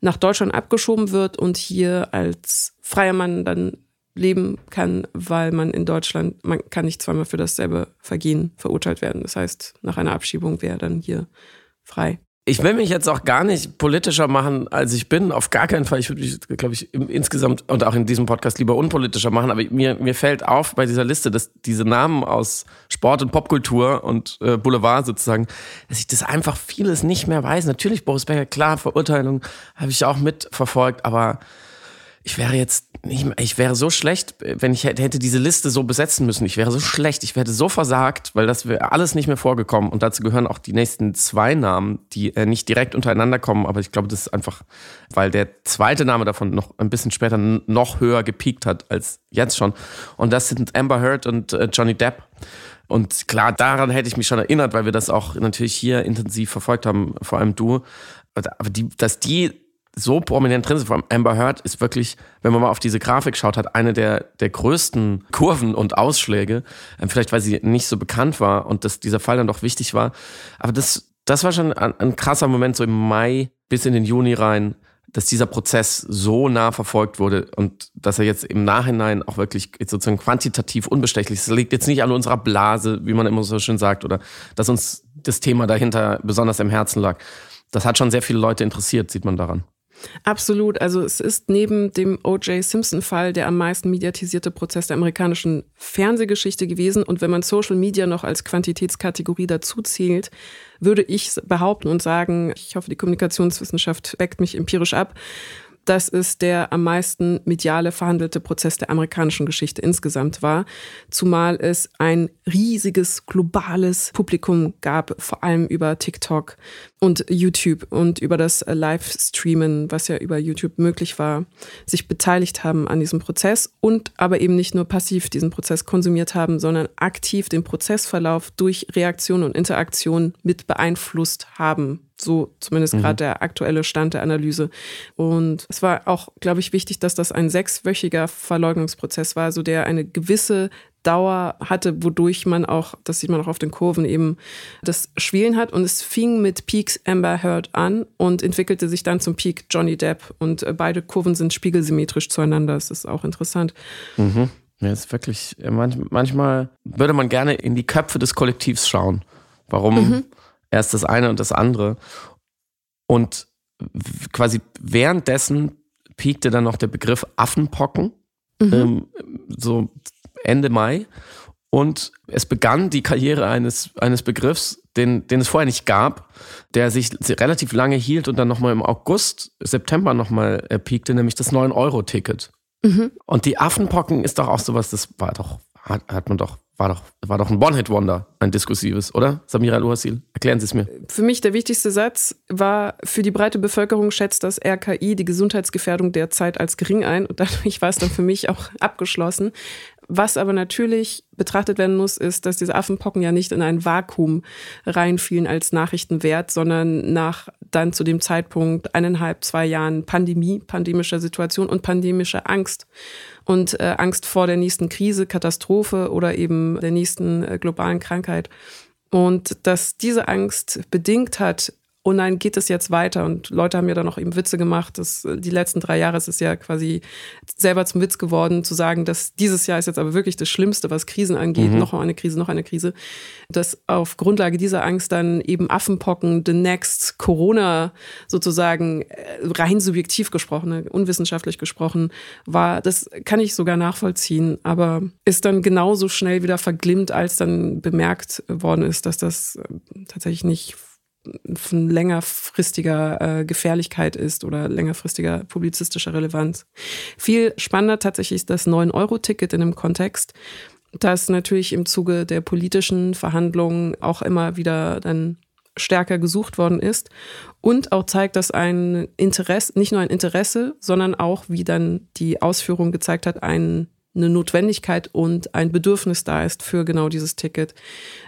[SPEAKER 2] nach Deutschland abgeschoben wird und hier als freier Mann dann leben kann, weil man in Deutschland, man kann nicht zweimal für dasselbe Vergehen verurteilt werden. Das heißt, nach einer Abschiebung wäre dann hier frei.
[SPEAKER 3] Ich will mich jetzt auch gar nicht politischer machen, als ich bin. Auf gar keinen Fall. Ich würde mich, glaube ich, insgesamt und auch in diesem Podcast lieber unpolitischer machen. Aber mir, mir fällt auf bei dieser Liste, dass diese Namen aus Sport und Popkultur und äh, Boulevard sozusagen, dass ich das einfach vieles nicht mehr weiß. Natürlich, Boris Becker, klar, Verurteilung habe ich auch mitverfolgt. Aber ich wäre jetzt nicht, ich wäre so schlecht, wenn ich hätte diese Liste so besetzen müssen. Ich wäre so schlecht, ich werde so versagt, weil das wäre alles nicht mehr vorgekommen. Und dazu gehören auch die nächsten zwei Namen, die äh, nicht direkt untereinander kommen, aber ich glaube, das ist einfach, weil der zweite Name davon noch ein bisschen später noch höher gepiekt hat als jetzt schon. Und das sind Amber Heard und äh, Johnny Depp. Und klar, daran hätte ich mich schon erinnert, weil wir das auch natürlich hier intensiv verfolgt haben, vor allem du. Aber die, dass die so prominent drin sind. Vor allem Amber Heard ist wirklich, wenn man mal auf diese Grafik schaut, hat eine der, der größten Kurven und Ausschläge. Ähm, vielleicht, weil sie nicht so bekannt war und dass dieser Fall dann doch wichtig war. Aber das, das war schon ein, ein krasser Moment, so im Mai bis in den Juni rein, dass dieser Prozess so nah verfolgt wurde und dass er jetzt im Nachhinein auch wirklich sozusagen quantitativ unbestechlich ist. Das liegt jetzt nicht an unserer Blase, wie man immer so schön sagt, oder dass uns das Thema dahinter besonders im Herzen lag. Das hat schon sehr viele Leute interessiert, sieht man daran.
[SPEAKER 2] Absolut. Also es ist neben dem O.J. Simpson-Fall der am meisten mediatisierte Prozess der amerikanischen Fernsehgeschichte gewesen. Und wenn man Social Media noch als Quantitätskategorie dazu zählt, würde ich behaupten und sagen, ich hoffe, die Kommunikationswissenschaft weckt mich empirisch ab, dass es der am meisten mediale verhandelte Prozess der amerikanischen Geschichte insgesamt war, zumal es ein riesiges globales Publikum gab, vor allem über TikTok und YouTube und über das Livestreamen, was ja über YouTube möglich war, sich beteiligt haben an diesem Prozess und aber eben nicht nur passiv diesen Prozess konsumiert haben, sondern aktiv den Prozessverlauf durch Reaktion und Interaktion mit beeinflusst haben so zumindest mhm. gerade der aktuelle Stand der Analyse. Und es war auch, glaube ich, wichtig, dass das ein sechswöchiger Verleugnungsprozess war, so der eine gewisse Dauer hatte, wodurch man auch, das sieht man auch auf den Kurven eben, das Schwielen hat. Und es fing mit Peaks Amber Heard an und entwickelte sich dann zum Peak Johnny Depp. Und äh, beide Kurven sind spiegelsymmetrisch zueinander. Das ist auch interessant.
[SPEAKER 3] Mhm. Ja, ist wirklich, manchmal würde man gerne in die Köpfe des Kollektivs schauen. Warum mhm. Erst das eine und das andere. Und quasi währenddessen piekte dann noch der Begriff Affenpocken, mhm. ähm, so Ende Mai. Und es begann die Karriere eines, eines Begriffs, den, den es vorher nicht gab, der sich relativ lange hielt und dann nochmal im August, September nochmal erpiekte, nämlich das 9-Euro-Ticket. Mhm. Und die Affenpocken ist doch auch sowas, das war doch, hat, hat man doch war doch, war doch ein One-Hit-Wonder, ein diskursives, oder? Samira Luhasil, erklären Sie es mir.
[SPEAKER 2] Für mich der wichtigste Satz war, für die breite Bevölkerung schätzt das RKI die Gesundheitsgefährdung derzeit als gering ein und dadurch war es dann für mich auch abgeschlossen. Was aber natürlich betrachtet werden muss, ist, dass diese Affenpocken ja nicht in ein Vakuum reinfielen als Nachrichtenwert, sondern nach dann zu dem Zeitpunkt eineinhalb, zwei Jahren Pandemie, pandemischer Situation und pandemischer Angst und äh, Angst vor der nächsten Krise, Katastrophe oder eben der nächsten äh, globalen Krankheit. Und dass diese Angst bedingt hat, und dann geht es jetzt weiter. Und Leute haben ja dann auch eben Witze gemacht. Dass die letzten drei Jahre ist es ja quasi selber zum Witz geworden, zu sagen, dass dieses Jahr ist jetzt aber wirklich das Schlimmste, was Krisen angeht. Mhm. Noch eine Krise, noch eine Krise. Dass auf Grundlage dieser Angst dann eben Affenpocken, the next Corona sozusagen äh, rein subjektiv gesprochen, ne, unwissenschaftlich gesprochen war. Das kann ich sogar nachvollziehen, aber ist dann genauso schnell wieder verglimmt, als dann bemerkt worden ist, dass das äh, tatsächlich nicht von längerfristiger äh, Gefährlichkeit ist oder längerfristiger publizistischer Relevanz. Viel spannender tatsächlich ist das 9-Euro-Ticket in einem Kontext, das natürlich im Zuge der politischen Verhandlungen auch immer wieder dann stärker gesucht worden ist und auch zeigt, dass ein Interesse, nicht nur ein Interesse, sondern auch, wie dann die Ausführung gezeigt hat, ein eine Notwendigkeit und ein Bedürfnis da ist für genau dieses Ticket.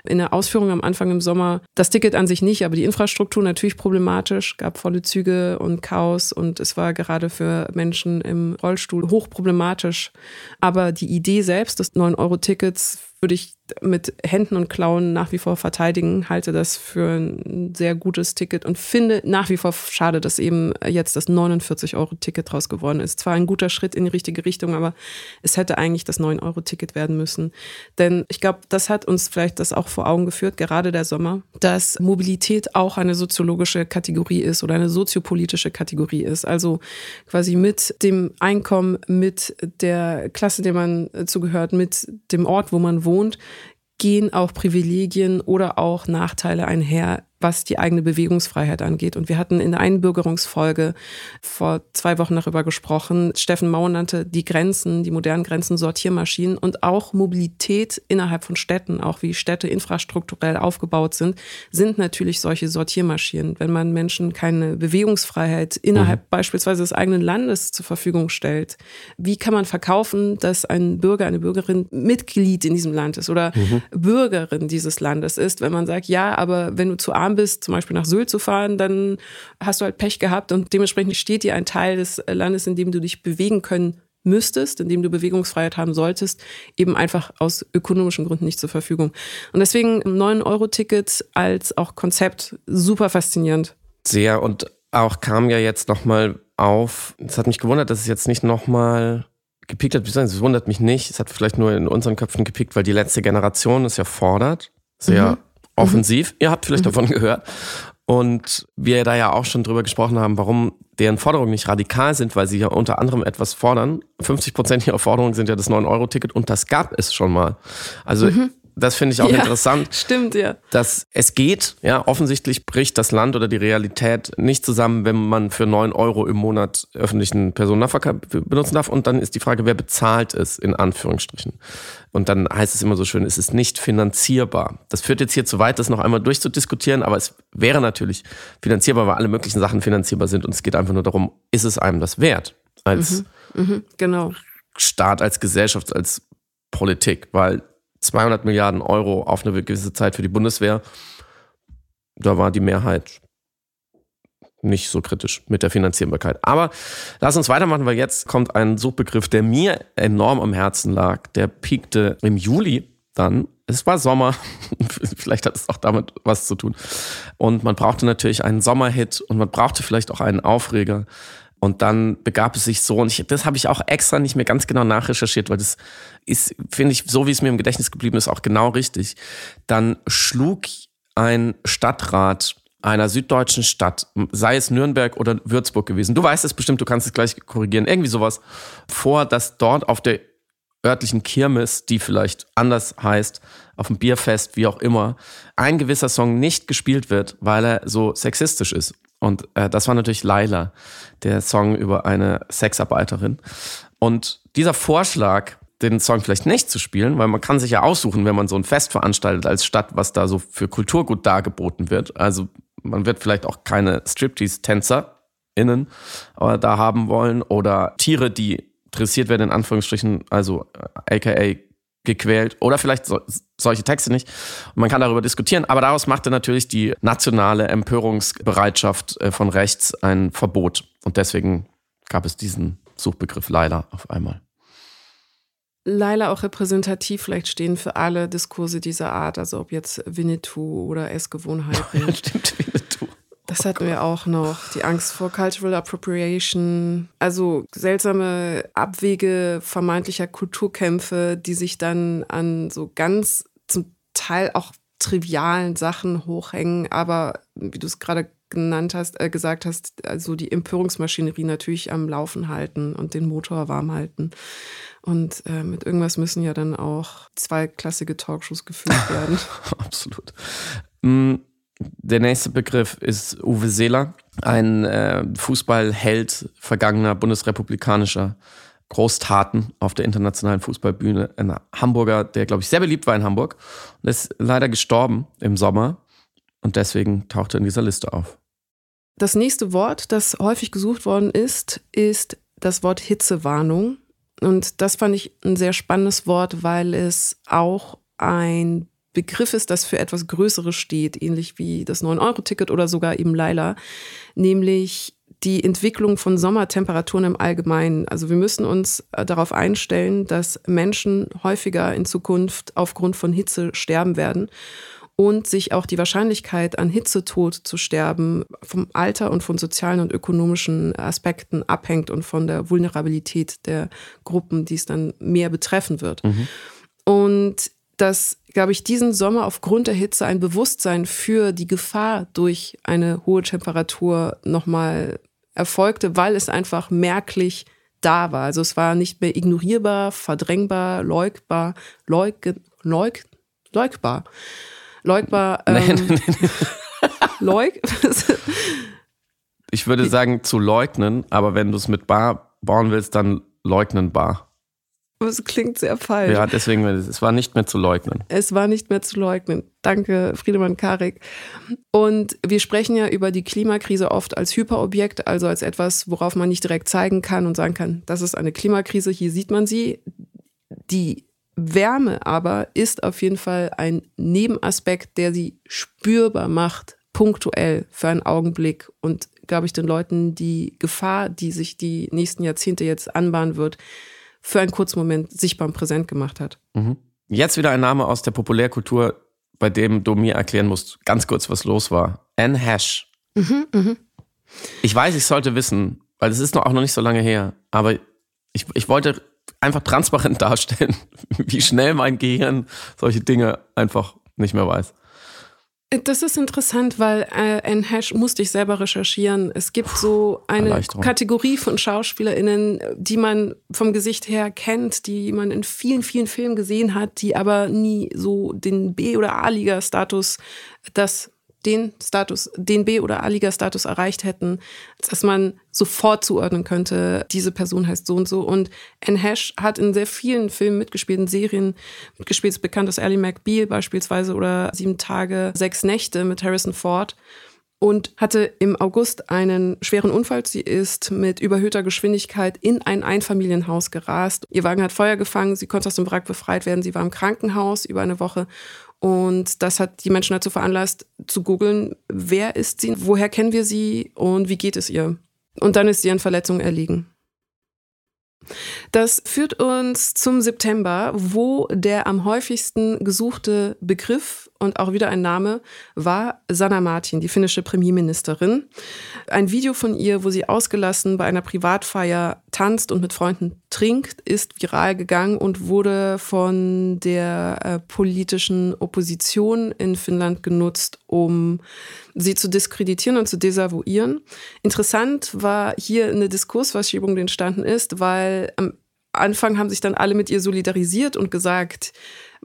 [SPEAKER 2] In der Ausführung am Anfang im Sommer, das Ticket an sich nicht, aber die Infrastruktur natürlich problematisch, gab volle Züge und Chaos und es war gerade für Menschen im Rollstuhl hochproblematisch. Aber die Idee selbst des 9-Euro-Tickets würde ich mit Händen und Klauen nach wie vor verteidigen, halte das für ein sehr gutes Ticket und finde nach wie vor schade, dass eben jetzt das 49-Euro-Ticket draus geworden ist. Zwar ein guter Schritt in die richtige Richtung, aber es hätte eigentlich das 9-Euro-Ticket werden müssen. Denn ich glaube, das hat uns vielleicht das auch vor Augen geführt, gerade der Sommer, dass Mobilität auch eine soziologische Kategorie ist oder eine soziopolitische Kategorie ist. Also quasi mit dem Einkommen, mit der Klasse, der man zugehört, mit dem Ort, wo man wohnt, gehen auch Privilegien oder auch Nachteile einher, was die eigene Bewegungsfreiheit angeht. Und wir hatten in der Einbürgerungsfolge vor zwei Wochen darüber gesprochen. Steffen Mau nannte die Grenzen, die modernen Grenzen Sortiermaschinen und auch Mobilität innerhalb von Städten, auch wie Städte infrastrukturell aufgebaut sind, sind natürlich solche Sortiermaschinen. Wenn man Menschen keine Bewegungsfreiheit innerhalb mhm. beispielsweise des eigenen Landes zur Verfügung stellt, wie kann man verkaufen, dass ein Bürger, eine Bürgerin Mitglied in diesem Land ist oder mhm. Bürgerin dieses Landes ist, wenn man sagt, ja, aber wenn du zu arm bist, zum Beispiel nach Sylt zu fahren, dann hast du halt Pech gehabt und dementsprechend steht dir ein Teil des Landes, in dem du dich bewegen können müsstest, in dem du Bewegungsfreiheit haben solltest, eben einfach aus ökonomischen Gründen nicht zur Verfügung. Und deswegen 9-Euro-Ticket als auch Konzept super faszinierend.
[SPEAKER 3] Sehr und auch kam ja jetzt nochmal auf, es hat mich gewundert, dass es jetzt nicht nochmal gepickt hat, es wundert mich nicht, es hat vielleicht nur in unseren Köpfen gepickt, weil die letzte Generation es ja fordert, sehr mhm offensiv. Mhm. Ihr habt vielleicht mhm. davon gehört. Und wir da ja auch schon drüber gesprochen haben, warum deren Forderungen nicht radikal sind, weil sie ja unter anderem etwas fordern. 50 Prozent ihrer Forderungen sind ja das 9-Euro-Ticket und das gab es schon mal. Also mhm das finde ich auch ja, interessant.
[SPEAKER 2] Stimmt, ja.
[SPEAKER 3] Dass es geht, ja, offensichtlich bricht das Land oder die Realität nicht zusammen, wenn man für neun Euro im Monat öffentlichen Personennahverkehr benutzen darf. Und dann ist die Frage, wer bezahlt es, in Anführungsstrichen. Und dann heißt es immer so schön, es ist nicht finanzierbar. Das führt jetzt hier zu weit, das noch einmal durchzudiskutieren, aber es wäre natürlich finanzierbar, weil alle möglichen Sachen finanzierbar sind. Und es geht einfach nur darum, ist es einem das wert? Als
[SPEAKER 2] mhm, mhm, genau.
[SPEAKER 3] Staat, als Gesellschaft, als Politik, weil 200 Milliarden Euro auf eine gewisse Zeit für die Bundeswehr. Da war die Mehrheit nicht so kritisch mit der Finanzierbarkeit. Aber lass uns weitermachen, weil jetzt kommt ein Suchbegriff, der mir enorm am Herzen lag. Der piekte im Juli dann. Es war Sommer. vielleicht hat es auch damit was zu tun. Und man brauchte natürlich einen Sommerhit und man brauchte vielleicht auch einen Aufreger. Und dann begab es sich so, und ich, das habe ich auch extra nicht mehr ganz genau nachrecherchiert, weil das ist, finde ich, so wie es mir im Gedächtnis geblieben ist, auch genau richtig. Dann schlug ein Stadtrat einer süddeutschen Stadt, sei es Nürnberg oder Würzburg gewesen, du weißt es bestimmt, du kannst es gleich korrigieren, irgendwie sowas, vor, dass dort auf der örtlichen Kirmes, die vielleicht anders heißt, auf dem Bierfest, wie auch immer, ein gewisser Song nicht gespielt wird, weil er so sexistisch ist. Und äh, das war natürlich Laila, der Song über eine Sexarbeiterin. Und dieser Vorschlag, den Song vielleicht nicht zu spielen, weil man kann sich ja aussuchen, wenn man so ein Fest veranstaltet als Stadt, was da so für Kulturgut dargeboten wird. Also man wird vielleicht auch keine Striptease-TänzerInnen äh, da haben wollen oder Tiere, die dressiert werden, in Anführungsstrichen, also aka äh, gequält oder vielleicht so, solche Texte nicht. Und man kann darüber diskutieren, aber daraus machte natürlich die nationale Empörungsbereitschaft äh, von rechts ein Verbot. Und deswegen gab es diesen Suchbegriff leider auf einmal.
[SPEAKER 2] Laila auch repräsentativ vielleicht stehen für alle Diskurse dieser Art, also ob jetzt Winnetou oder Essgewohnheiten.
[SPEAKER 3] Stimmt, Winnetou.
[SPEAKER 2] Das hatten wir auch noch. Die Angst vor Cultural Appropriation. Also seltsame Abwege vermeintlicher Kulturkämpfe, die sich dann an so ganz zum Teil auch trivialen Sachen hochhängen, aber wie du es gerade genannt hast, äh, gesagt hast, also die Empörungsmaschinerie natürlich am Laufen halten und den Motor warm halten. Und äh, mit irgendwas müssen ja dann auch zweiklassige Talkshows geführt werden.
[SPEAKER 3] Absolut. Mm, der nächste Begriff ist Uwe Seeler, ein äh, Fußballheld vergangener bundesrepublikanischer Großtaten auf der internationalen Fußballbühne. Ein Hamburger, der, glaube ich, sehr beliebt war in Hamburg und ist leider gestorben im Sommer und deswegen taucht er in dieser Liste auf.
[SPEAKER 2] Das nächste Wort, das häufig gesucht worden ist, ist das Wort Hitzewarnung. Und das fand ich ein sehr spannendes Wort, weil es auch ein Begriff ist, das für etwas Größeres steht, ähnlich wie das 9-Euro-Ticket oder sogar eben Laila, nämlich die Entwicklung von Sommertemperaturen im Allgemeinen. Also wir müssen uns äh, darauf einstellen, dass Menschen häufiger in Zukunft aufgrund von Hitze sterben werden und sich auch die Wahrscheinlichkeit an Hitzetod zu sterben vom Alter und von sozialen und ökonomischen Aspekten abhängt und von der Vulnerabilität der Gruppen, die es dann mehr betreffen wird. Mhm. Und dass, glaube ich, diesen Sommer aufgrund der Hitze ein Bewusstsein für die Gefahr durch eine hohe Temperatur nochmal erfolgte, weil es einfach merklich da war. Also es war nicht mehr ignorierbar, verdrängbar, leugbar, leug, leug, leugbar leugbar. Ähm, leug.
[SPEAKER 3] ich würde sagen zu leugnen, aber wenn du es mit bar bauen willst, dann leugnenbar.
[SPEAKER 2] Es klingt sehr falsch.
[SPEAKER 3] Ja, deswegen, es war nicht mehr zu leugnen.
[SPEAKER 2] Es war nicht mehr zu leugnen. Danke, Friedemann Karik. Und wir sprechen ja über die Klimakrise oft als Hyperobjekt, also als etwas, worauf man nicht direkt zeigen kann und sagen kann, das ist eine Klimakrise, hier sieht man sie. Die Wärme aber ist auf jeden Fall ein Nebenaspekt, der sie spürbar macht, punktuell für einen Augenblick und, glaube ich, den Leuten die Gefahr, die sich die nächsten Jahrzehnte jetzt anbahnen wird, für einen kurzen Moment sichtbar und präsent gemacht hat.
[SPEAKER 3] Mhm. Jetzt wieder ein Name aus der Populärkultur, bei dem du mir erklären musst, ganz kurz, was los war. Anne Hash. Mhm, mh. Ich weiß, ich sollte wissen, weil es ist noch auch noch nicht so lange her, aber ich, ich wollte einfach transparent darstellen, wie schnell mein Gehirn solche Dinge einfach nicht mehr weiß.
[SPEAKER 2] Das ist interessant, weil äh, ein Hash musste ich selber recherchieren. Es gibt so eine Kategorie von SchauspielerInnen, die man vom Gesicht her kennt, die man in vielen, vielen Filmen gesehen hat, die aber nie so den B- oder A-Liga-Status, das den Status, den B- oder A-Liga-Status erreicht hätten, dass man sofort zuordnen könnte, diese Person heißt so und so. Und Anne Hash hat in sehr vielen Filmen mitgespielt, in Serien mitgespielt, ist bekannt aus Ally McBeal beispielsweise oder Sieben Tage, Sechs Nächte mit Harrison Ford und hatte im August einen schweren Unfall. Sie ist mit überhöhter Geschwindigkeit in ein Einfamilienhaus gerast. Ihr Wagen hat Feuer gefangen, sie konnte aus dem Wrack befreit werden. Sie war im Krankenhaus über eine Woche und das hat die Menschen dazu veranlasst, zu googeln, wer ist sie, woher kennen wir sie und wie geht es ihr. Und dann ist sie an Verletzungen erliegen. Das führt uns zum September, wo der am häufigsten gesuchte Begriff und auch wieder ein Name war Sanna Martin, die finnische Premierministerin. Ein Video von ihr, wo sie ausgelassen bei einer Privatfeier tanzt und mit Freunden trinkt, ist viral gegangen und wurde von der äh, politischen Opposition in Finnland genutzt, um sie zu diskreditieren und zu desavouieren. Interessant war hier eine Diskursverschiebung, die entstanden ist, weil am Anfang haben sich dann alle mit ihr solidarisiert und gesagt,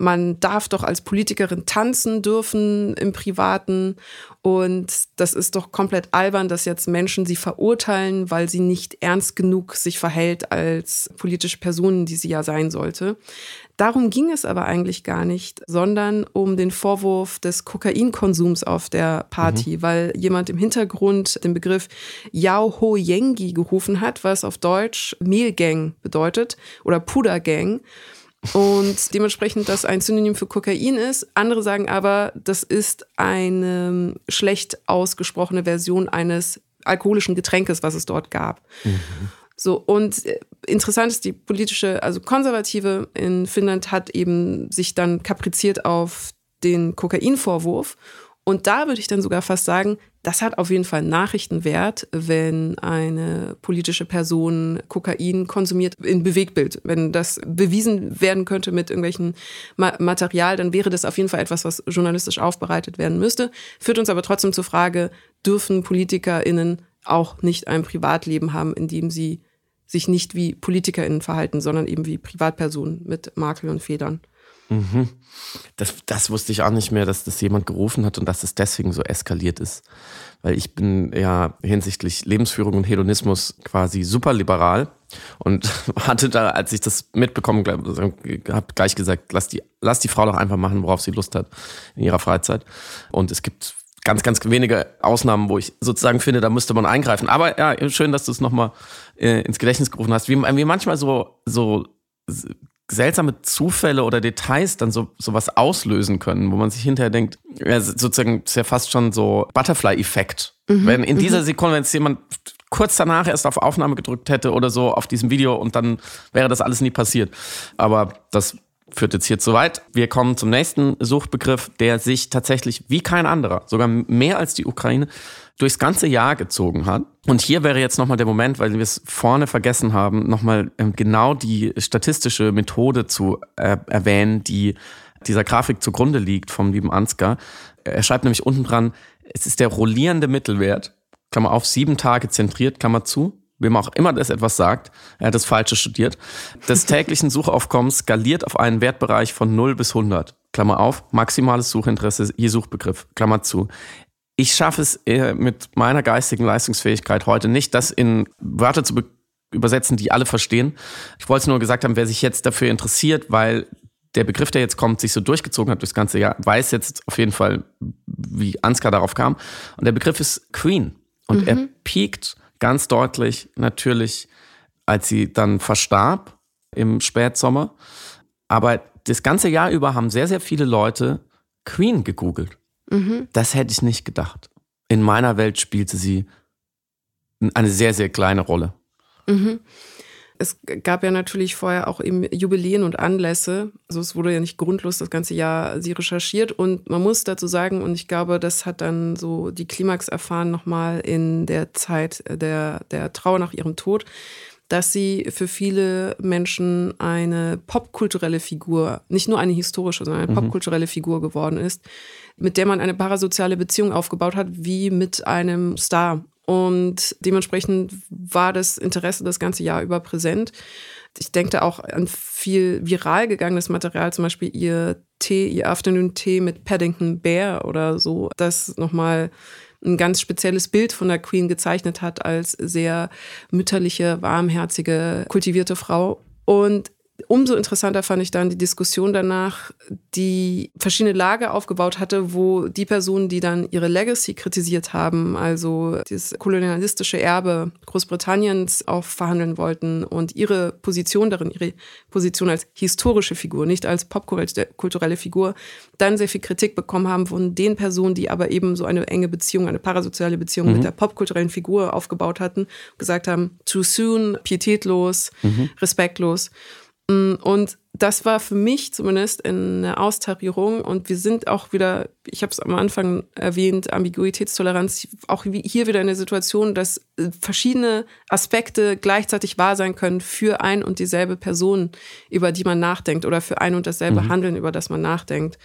[SPEAKER 2] man darf doch als Politikerin tanzen dürfen im Privaten. Und das ist doch komplett albern, dass jetzt Menschen sie verurteilen, weil sie nicht ernst genug sich verhält als politische Person, die sie ja sein sollte. Darum ging es aber eigentlich gar nicht, sondern um den Vorwurf des Kokainkonsums auf der Party, mhm. weil jemand im Hintergrund den Begriff Yao Ho Yengi gerufen hat, was auf Deutsch Mehlgang bedeutet oder Pudergang und dementsprechend das ein Synonym für Kokain ist. Andere sagen aber, das ist eine schlecht ausgesprochene Version eines alkoholischen Getränkes, was es dort gab. Mhm. So, und äh, interessant ist, die politische, also Konservative in Finnland hat eben sich dann kapriziert auf den Kokainvorwurf und da würde ich dann sogar fast sagen, das hat auf jeden Fall Nachrichtenwert, wenn eine politische Person Kokain konsumiert in Bewegtbild. Wenn das bewiesen werden könnte mit irgendwelchen Material, dann wäre das auf jeden Fall etwas, was journalistisch aufbereitet werden müsste. Führt uns aber trotzdem zur Frage, dürfen PolitikerInnen auch nicht ein Privatleben haben, in dem sie sich nicht wie PolitikerInnen verhalten, sondern eben wie Privatpersonen mit Makel und Federn.
[SPEAKER 3] Mhm. Das, das wusste ich auch nicht mehr, dass das jemand gerufen hat und dass es deswegen so eskaliert ist. Weil ich bin ja hinsichtlich Lebensführung und Hedonismus quasi super liberal und hatte da, als ich das mitbekommen habe, gleich gesagt, lass die, lass die Frau doch einfach machen, worauf sie Lust hat in ihrer Freizeit. Und es gibt ganz, ganz wenige Ausnahmen, wo ich sozusagen finde, da müsste man eingreifen. Aber ja, schön, dass du es nochmal äh, ins Gedächtnis gerufen hast, wie, wie manchmal so, so seltsame Zufälle oder Details dann so sowas auslösen können, wo man sich hinterher denkt, ja, sozusagen ist ja fast schon so Butterfly-Effekt. Mhm. Wenn in dieser mhm. Sekunde, wenn es jemand kurz danach erst auf Aufnahme gedrückt hätte oder so auf diesem Video und dann wäre das alles nie passiert. Aber das führt jetzt hier zu weit. Wir kommen zum nächsten Suchbegriff, der sich tatsächlich wie kein anderer, sogar mehr als die Ukraine, durchs ganze Jahr gezogen hat. Und hier wäre jetzt nochmal der Moment, weil wir es vorne vergessen haben, nochmal ähm, genau die statistische Methode zu äh, erwähnen, die dieser Grafik zugrunde liegt vom lieben Ansgar. Er schreibt nämlich unten dran, es ist der rollierende Mittelwert, Klammer auf, sieben Tage zentriert, Klammer zu, wem auch immer das etwas sagt, er hat das Falsche studiert, des täglichen Suchaufkommens skaliert auf einen Wertbereich von 0 bis 100. Klammer auf, maximales Suchinteresse je Suchbegriff, Klammer zu ich schaffe es äh, mit meiner geistigen Leistungsfähigkeit heute nicht, das in Wörter zu übersetzen, die alle verstehen. Ich wollte es nur gesagt haben, wer sich jetzt dafür interessiert, weil der Begriff, der jetzt kommt, sich so durchgezogen hat durchs ganze Jahr, weiß jetzt auf jeden Fall, wie Ansgar darauf kam. Und der Begriff ist Queen. Und mhm. er piekt ganz deutlich natürlich, als sie dann verstarb im Spätsommer. Aber das ganze Jahr über haben sehr, sehr viele Leute Queen gegoogelt. Mhm. Das hätte ich nicht gedacht. In meiner Welt spielte sie eine sehr, sehr kleine Rolle.
[SPEAKER 2] Mhm. Es gab ja natürlich vorher auch eben Jubiläen und Anlässe. Also es wurde ja nicht grundlos das ganze Jahr sie recherchiert. Und man muss dazu sagen, und ich glaube, das hat dann so die Klimax erfahren nochmal in der Zeit der, der Trauer nach ihrem Tod, dass sie für viele Menschen eine popkulturelle Figur, nicht nur eine historische, sondern eine mhm. popkulturelle Figur geworden ist, mit der man eine parasoziale Beziehung aufgebaut hat, wie mit einem Star. Und dementsprechend war das Interesse das ganze Jahr über präsent. Ich denke auch an viel viral gegangenes Material, zum Beispiel ihr Tee, ihr Afternoon-Tee mit Paddington Bear oder so, das nochmal ein ganz spezielles Bild von der Queen gezeichnet hat als sehr mütterliche, warmherzige, kultivierte Frau. Und Umso interessanter fand ich dann die Diskussion danach, die verschiedene Lager aufgebaut hatte, wo die Personen, die dann ihre Legacy kritisiert haben, also das kolonialistische Erbe Großbritanniens auch verhandeln wollten und ihre Position darin, ihre Position als historische Figur, nicht als popkulturelle Figur, dann sehr viel Kritik bekommen haben von den Personen, die aber eben so eine enge Beziehung, eine parasoziale Beziehung mhm. mit der popkulturellen Figur aufgebaut hatten, gesagt haben, too soon, pietätlos, mhm. respektlos. Mm, und das war für mich zumindest eine Austarierung. Und wir sind auch wieder, ich habe es am Anfang erwähnt, Ambiguitätstoleranz, auch hier wieder eine Situation, dass äh, verschiedene Aspekte gleichzeitig wahr sein können für ein und dieselbe Person, über die man nachdenkt, oder für ein und dasselbe mhm. Handeln, über das man nachdenkt.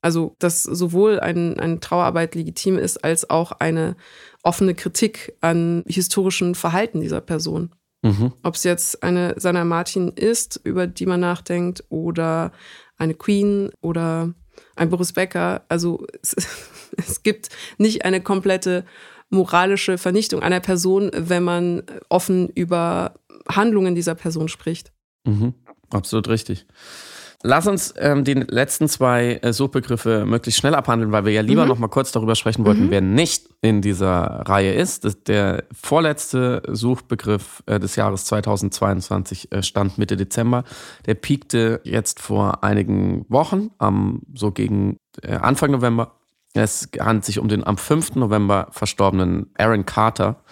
[SPEAKER 2] Also, dass sowohl ein, eine Trauerarbeit legitim ist, als auch eine offene Kritik an historischen Verhalten dieser Person. Mhm. Ob es jetzt eine Sanna Martin ist, über die man nachdenkt, oder eine Queen oder ein Boris Becker. Also es, es gibt nicht eine komplette moralische Vernichtung einer Person, wenn man offen über Handlungen dieser Person spricht.
[SPEAKER 3] Mhm. Absolut richtig. Lass uns ähm, die letzten zwei äh, Suchbegriffe möglichst schnell abhandeln, weil wir ja lieber mhm. noch mal kurz darüber sprechen wollten, mhm. wer nicht in dieser Reihe ist. Das, der vorletzte Suchbegriff äh, des Jahres 2022 äh, stand Mitte Dezember. Der piekte jetzt vor einigen Wochen, am so gegen äh, Anfang November. Es handelt sich um den am 5. November verstorbenen Aaron Carter.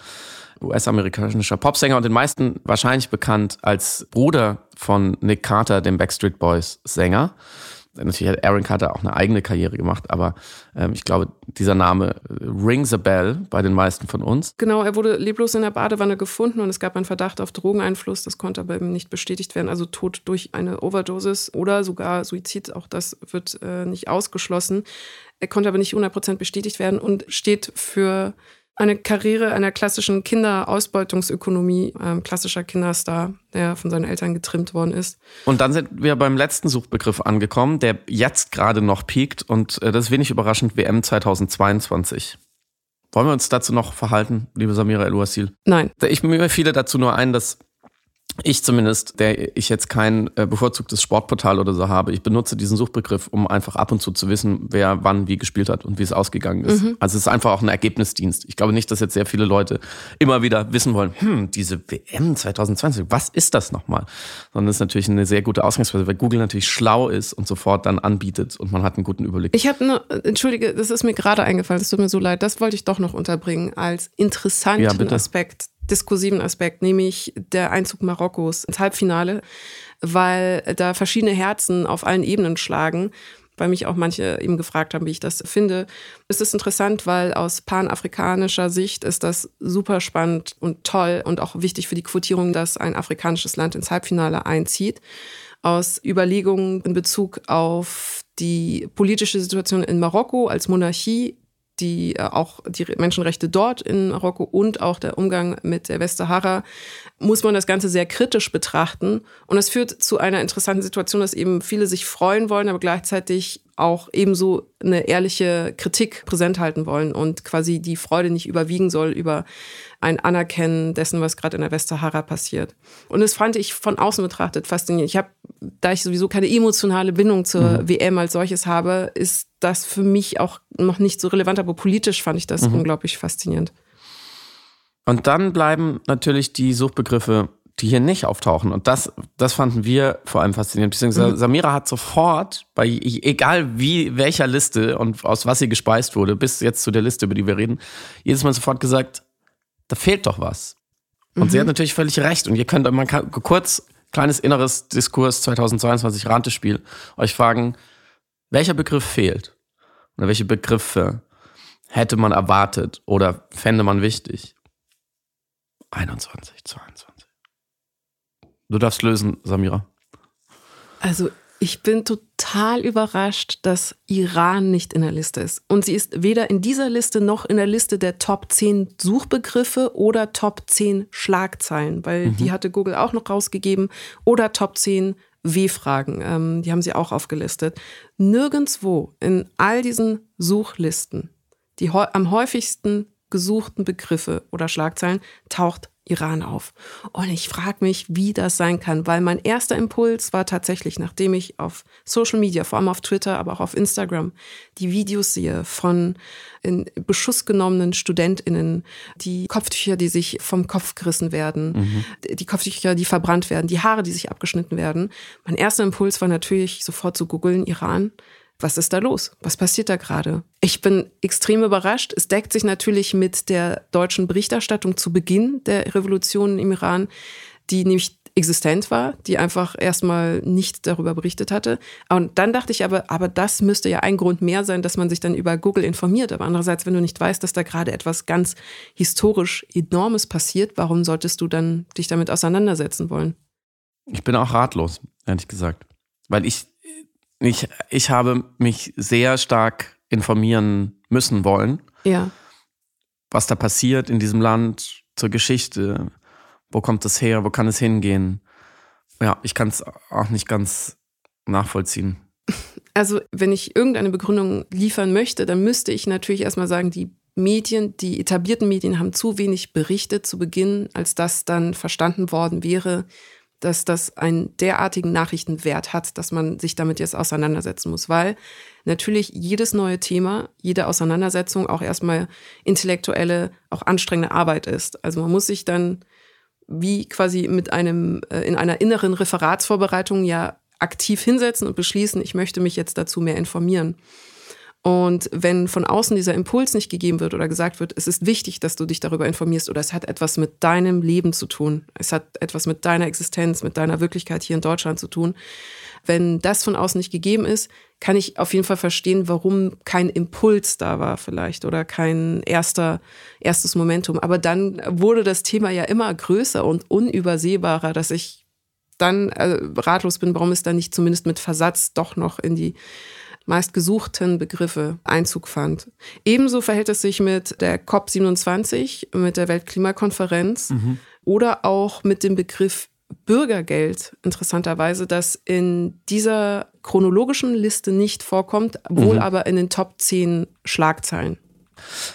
[SPEAKER 3] US-amerikanischer Popsänger und den meisten wahrscheinlich bekannt als Bruder von Nick Carter, dem Backstreet Boys Sänger. Natürlich hat Aaron Carter auch eine eigene Karriere gemacht, aber ähm, ich glaube, dieser Name rings a bell bei den meisten von uns.
[SPEAKER 2] Genau, er wurde leblos in der Badewanne gefunden und es gab einen Verdacht auf Drogeneinfluss. Das konnte aber eben nicht bestätigt werden. Also Tod durch eine Overdosis oder sogar Suizid, auch das wird äh, nicht ausgeschlossen. Er konnte aber nicht 100% bestätigt werden und steht für eine Karriere einer klassischen Kinderausbeutungsökonomie, ähm, klassischer Kinderstar, der von seinen Eltern getrimmt worden ist.
[SPEAKER 3] Und dann sind wir beim letzten Suchbegriff angekommen, der jetzt gerade noch piekt und äh, das ist wenig überraschend, WM 2022. Wollen wir uns dazu noch verhalten, liebe Samira El-Wassil?
[SPEAKER 2] Nein.
[SPEAKER 3] Ich mir fiele dazu nur ein, dass ich zumindest, der ich jetzt kein äh, bevorzugtes Sportportal oder so habe, ich benutze diesen Suchbegriff, um einfach ab und zu zu wissen, wer wann wie gespielt hat und wie es ausgegangen ist. Mhm. Also es ist einfach auch ein Ergebnisdienst. Ich glaube nicht, dass jetzt sehr viele Leute immer wieder wissen wollen, hm, diese WM 2020, was ist das nochmal? Sondern es ist natürlich eine sehr gute Ausgangsweise, weil Google natürlich schlau ist und sofort dann anbietet und man hat einen guten Überblick.
[SPEAKER 2] Ich habe eine, entschuldige, das ist mir gerade eingefallen, es tut mir so leid, das wollte ich doch noch unterbringen als interessanten ja, Aspekt diskursiven Aspekt, nämlich der Einzug Marokkos ins Halbfinale, weil da verschiedene Herzen auf allen Ebenen schlagen weil mich auch manche eben gefragt haben, wie ich das finde. Es ist interessant, weil aus panafrikanischer Sicht ist das super spannend und toll und auch wichtig für die Quotierung, dass ein afrikanisches Land ins Halbfinale einzieht. Aus Überlegungen in Bezug auf die politische Situation in Marokko als Monarchie die äh, auch die Menschenrechte dort in Marokko und auch der Umgang mit der Westsahara, muss man das Ganze sehr kritisch betrachten. Und es führt zu einer interessanten Situation, dass eben viele sich freuen wollen, aber gleichzeitig auch ebenso eine ehrliche Kritik präsent halten wollen und quasi die Freude nicht überwiegen soll über ein Anerkennen dessen, was gerade in der Westsahara passiert. Und das fand ich von außen betrachtet faszinierend. Ich habe, da ich sowieso keine emotionale Bindung zur mhm. WM als solches habe, ist das für mich auch noch nicht so relevant, aber politisch fand ich das mhm. unglaublich faszinierend.
[SPEAKER 3] Und dann bleiben natürlich die Suchbegriffe, die hier nicht auftauchen. Und das, das fanden wir vor allem faszinierend. Beziehungsweise mhm. Samira hat sofort bei, egal wie, welcher Liste und aus was sie gespeist wurde, bis jetzt zu der Liste, über die wir reden, jedes Mal sofort gesagt, da fehlt doch was. Und mhm. sie hat natürlich völlig recht. Und ihr könnt, man kann kurz, kleines inneres Diskurs 2022 Rantespiel, euch fragen, welcher Begriff fehlt? Oder welche Begriffe hätte man erwartet oder fände man wichtig? 21, 22. Du darfst lösen, Samira.
[SPEAKER 2] Also ich bin total überrascht, dass Iran nicht in der Liste ist. Und sie ist weder in dieser Liste noch in der Liste der Top 10 Suchbegriffe oder Top 10 Schlagzeilen, weil mhm. die hatte Google auch noch rausgegeben, oder Top 10 W-Fragen. Ähm, die haben sie auch aufgelistet. Nirgendwo in all diesen Suchlisten, die am häufigsten gesuchten Begriffe oder Schlagzeilen, taucht Iran auf. Und ich frage mich, wie das sein kann, weil mein erster Impuls war tatsächlich, nachdem ich auf Social Media, vor allem auf Twitter, aber auch auf Instagram, die Videos sehe von in Beschuss genommenen StudentInnen, die Kopftücher, die sich vom Kopf gerissen werden, mhm. die Kopftücher, die verbrannt werden, die Haare, die sich abgeschnitten werden. Mein erster Impuls war natürlich sofort zu googeln, Iran was ist da los? Was passiert da gerade? Ich bin extrem überrascht. Es deckt sich natürlich mit der deutschen Berichterstattung zu Beginn der Revolution im Iran, die nämlich existent war, die einfach erstmal nicht darüber berichtet hatte. Und dann dachte ich aber, aber das müsste ja ein Grund mehr sein, dass man sich dann über Google informiert. Aber andererseits, wenn du nicht weißt, dass da gerade etwas ganz historisch Enormes passiert, warum solltest du dann dich damit auseinandersetzen wollen?
[SPEAKER 3] Ich bin auch ratlos, ehrlich gesagt. Weil ich ich, ich habe mich sehr stark informieren müssen wollen.
[SPEAKER 2] Ja.
[SPEAKER 3] Was da passiert in diesem Land zur Geschichte, Wo kommt das her? Wo kann es hingehen? Ja, ich kann es auch nicht ganz nachvollziehen.
[SPEAKER 2] Also, wenn ich irgendeine Begründung liefern möchte, dann müsste ich natürlich erstmal sagen, die Medien, die etablierten Medien haben zu wenig berichtet zu Beginn, als das dann verstanden worden wäre, dass das einen derartigen Nachrichtenwert hat, dass man sich damit jetzt auseinandersetzen muss, weil natürlich jedes neue Thema, jede Auseinandersetzung auch erstmal intellektuelle, auch anstrengende Arbeit ist. Also man muss sich dann wie quasi mit einem äh, in einer inneren Referatsvorbereitung ja aktiv hinsetzen und beschließen, ich möchte mich jetzt dazu mehr informieren. Und wenn von außen dieser Impuls nicht gegeben wird oder gesagt wird, es ist wichtig, dass du dich darüber informierst oder es hat etwas mit deinem Leben zu tun, es hat etwas mit deiner Existenz, mit deiner Wirklichkeit hier in Deutschland zu tun, wenn das von außen nicht gegeben ist, kann ich auf jeden Fall verstehen, warum kein Impuls da war vielleicht oder kein erster, erstes Momentum. Aber dann wurde das Thema ja immer größer und unübersehbarer, dass ich dann äh, ratlos bin, warum es dann nicht zumindest mit Versatz doch noch in die meistgesuchten Begriffe Einzug fand. Ebenso verhält es sich mit der COP27, mit der Weltklimakonferenz mhm. oder auch mit dem Begriff Bürgergeld, interessanterweise, das in dieser chronologischen Liste nicht vorkommt, wohl mhm. aber in den Top 10 Schlagzeilen.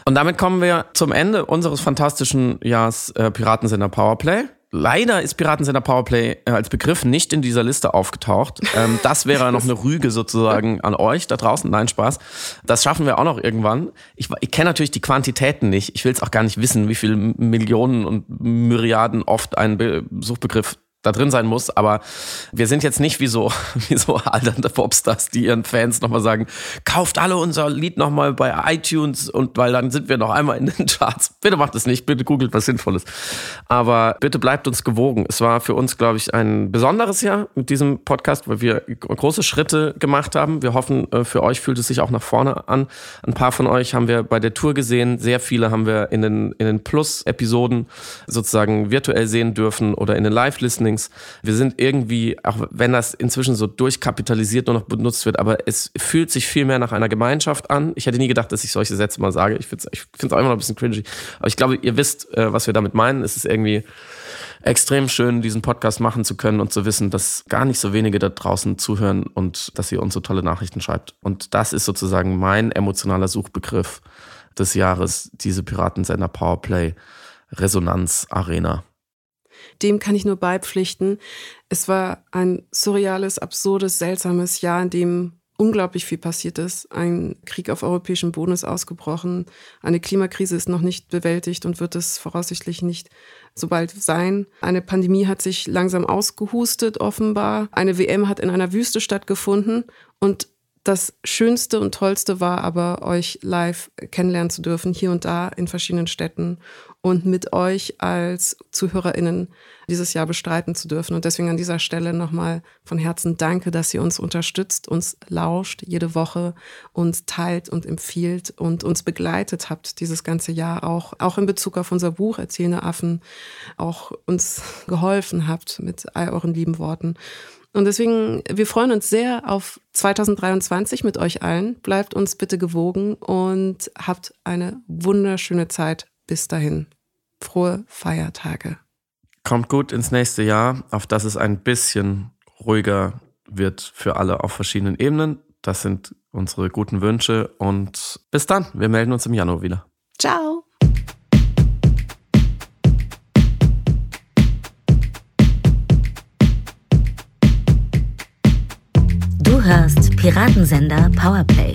[SPEAKER 3] Und damit kommen wir zum Ende unseres fantastischen Jahres äh, Piratensender Powerplay. Leider ist Piratensender Powerplay äh, als Begriff nicht in dieser Liste aufgetaucht. Ähm, das wäre noch eine Rüge sozusagen an euch da draußen. Nein, Spaß. Das schaffen wir auch noch irgendwann. Ich, ich kenne natürlich die Quantitäten nicht. Ich will es auch gar nicht wissen, wie viele Millionen und Myriaden oft ein Be Suchbegriff da drin sein muss, aber wir sind jetzt nicht wie so, wie so alternde Popstars, die ihren Fans nochmal sagen, kauft alle unser Lied nochmal bei iTunes und weil dann sind wir noch einmal in den Charts. Bitte macht es nicht, bitte googelt was Sinnvolles. Aber bitte bleibt uns gewogen. Es war für uns, glaube ich, ein besonderes Jahr mit diesem Podcast, weil wir große Schritte gemacht haben. Wir hoffen, äh, für euch fühlt es sich auch nach vorne an. Ein paar von euch haben wir bei der Tour gesehen, sehr viele haben wir in den, in den Plus-Episoden sozusagen virtuell sehen dürfen oder in den Live-Listening Trainings. Wir sind irgendwie, auch wenn das inzwischen so durchkapitalisiert nur noch benutzt wird, aber es fühlt sich viel mehr nach einer Gemeinschaft an. Ich hätte nie gedacht, dass ich solche Sätze mal sage. Ich finde es ich auch immer noch ein bisschen cringy. Aber ich glaube, ihr wisst, äh, was wir damit meinen. Es ist irgendwie extrem schön, diesen Podcast machen zu können und zu wissen, dass gar nicht so wenige da draußen zuhören und dass ihr uns so tolle Nachrichten schreibt. Und das ist sozusagen mein emotionaler Suchbegriff des Jahres, diese Piratensender Powerplay Resonanz Arena
[SPEAKER 2] dem kann ich nur beipflichten. Es war ein surreales, absurdes, seltsames Jahr, in dem unglaublich viel passiert ist. Ein Krieg auf europäischem Boden ist ausgebrochen. Eine Klimakrise ist noch nicht bewältigt und wird es voraussichtlich nicht so bald sein. Eine Pandemie hat sich langsam ausgehustet, offenbar. Eine WM hat in einer Wüste stattgefunden. Und das Schönste und Tollste war aber, euch live kennenlernen zu dürfen, hier und da in verschiedenen Städten und mit euch als ZuhörerInnen dieses Jahr bestreiten zu dürfen. Und deswegen an dieser Stelle nochmal von Herzen danke, dass ihr uns unterstützt, uns lauscht jede Woche, uns teilt und empfiehlt und uns begleitet habt dieses ganze Jahr auch, auch in Bezug auf unser Buch Erzählende Affen, auch uns geholfen habt mit all euren lieben Worten. Und deswegen, wir freuen uns sehr auf 2023 mit euch allen. Bleibt uns bitte gewogen und habt eine wunderschöne Zeit bis dahin, frohe Feiertage.
[SPEAKER 3] Kommt gut ins nächste Jahr, auf das es ein bisschen ruhiger wird für alle auf verschiedenen Ebenen. Das sind unsere guten Wünsche und bis dann. Wir melden uns im Januar wieder.
[SPEAKER 2] Ciao.
[SPEAKER 1] Du hörst Piratensender Powerplay.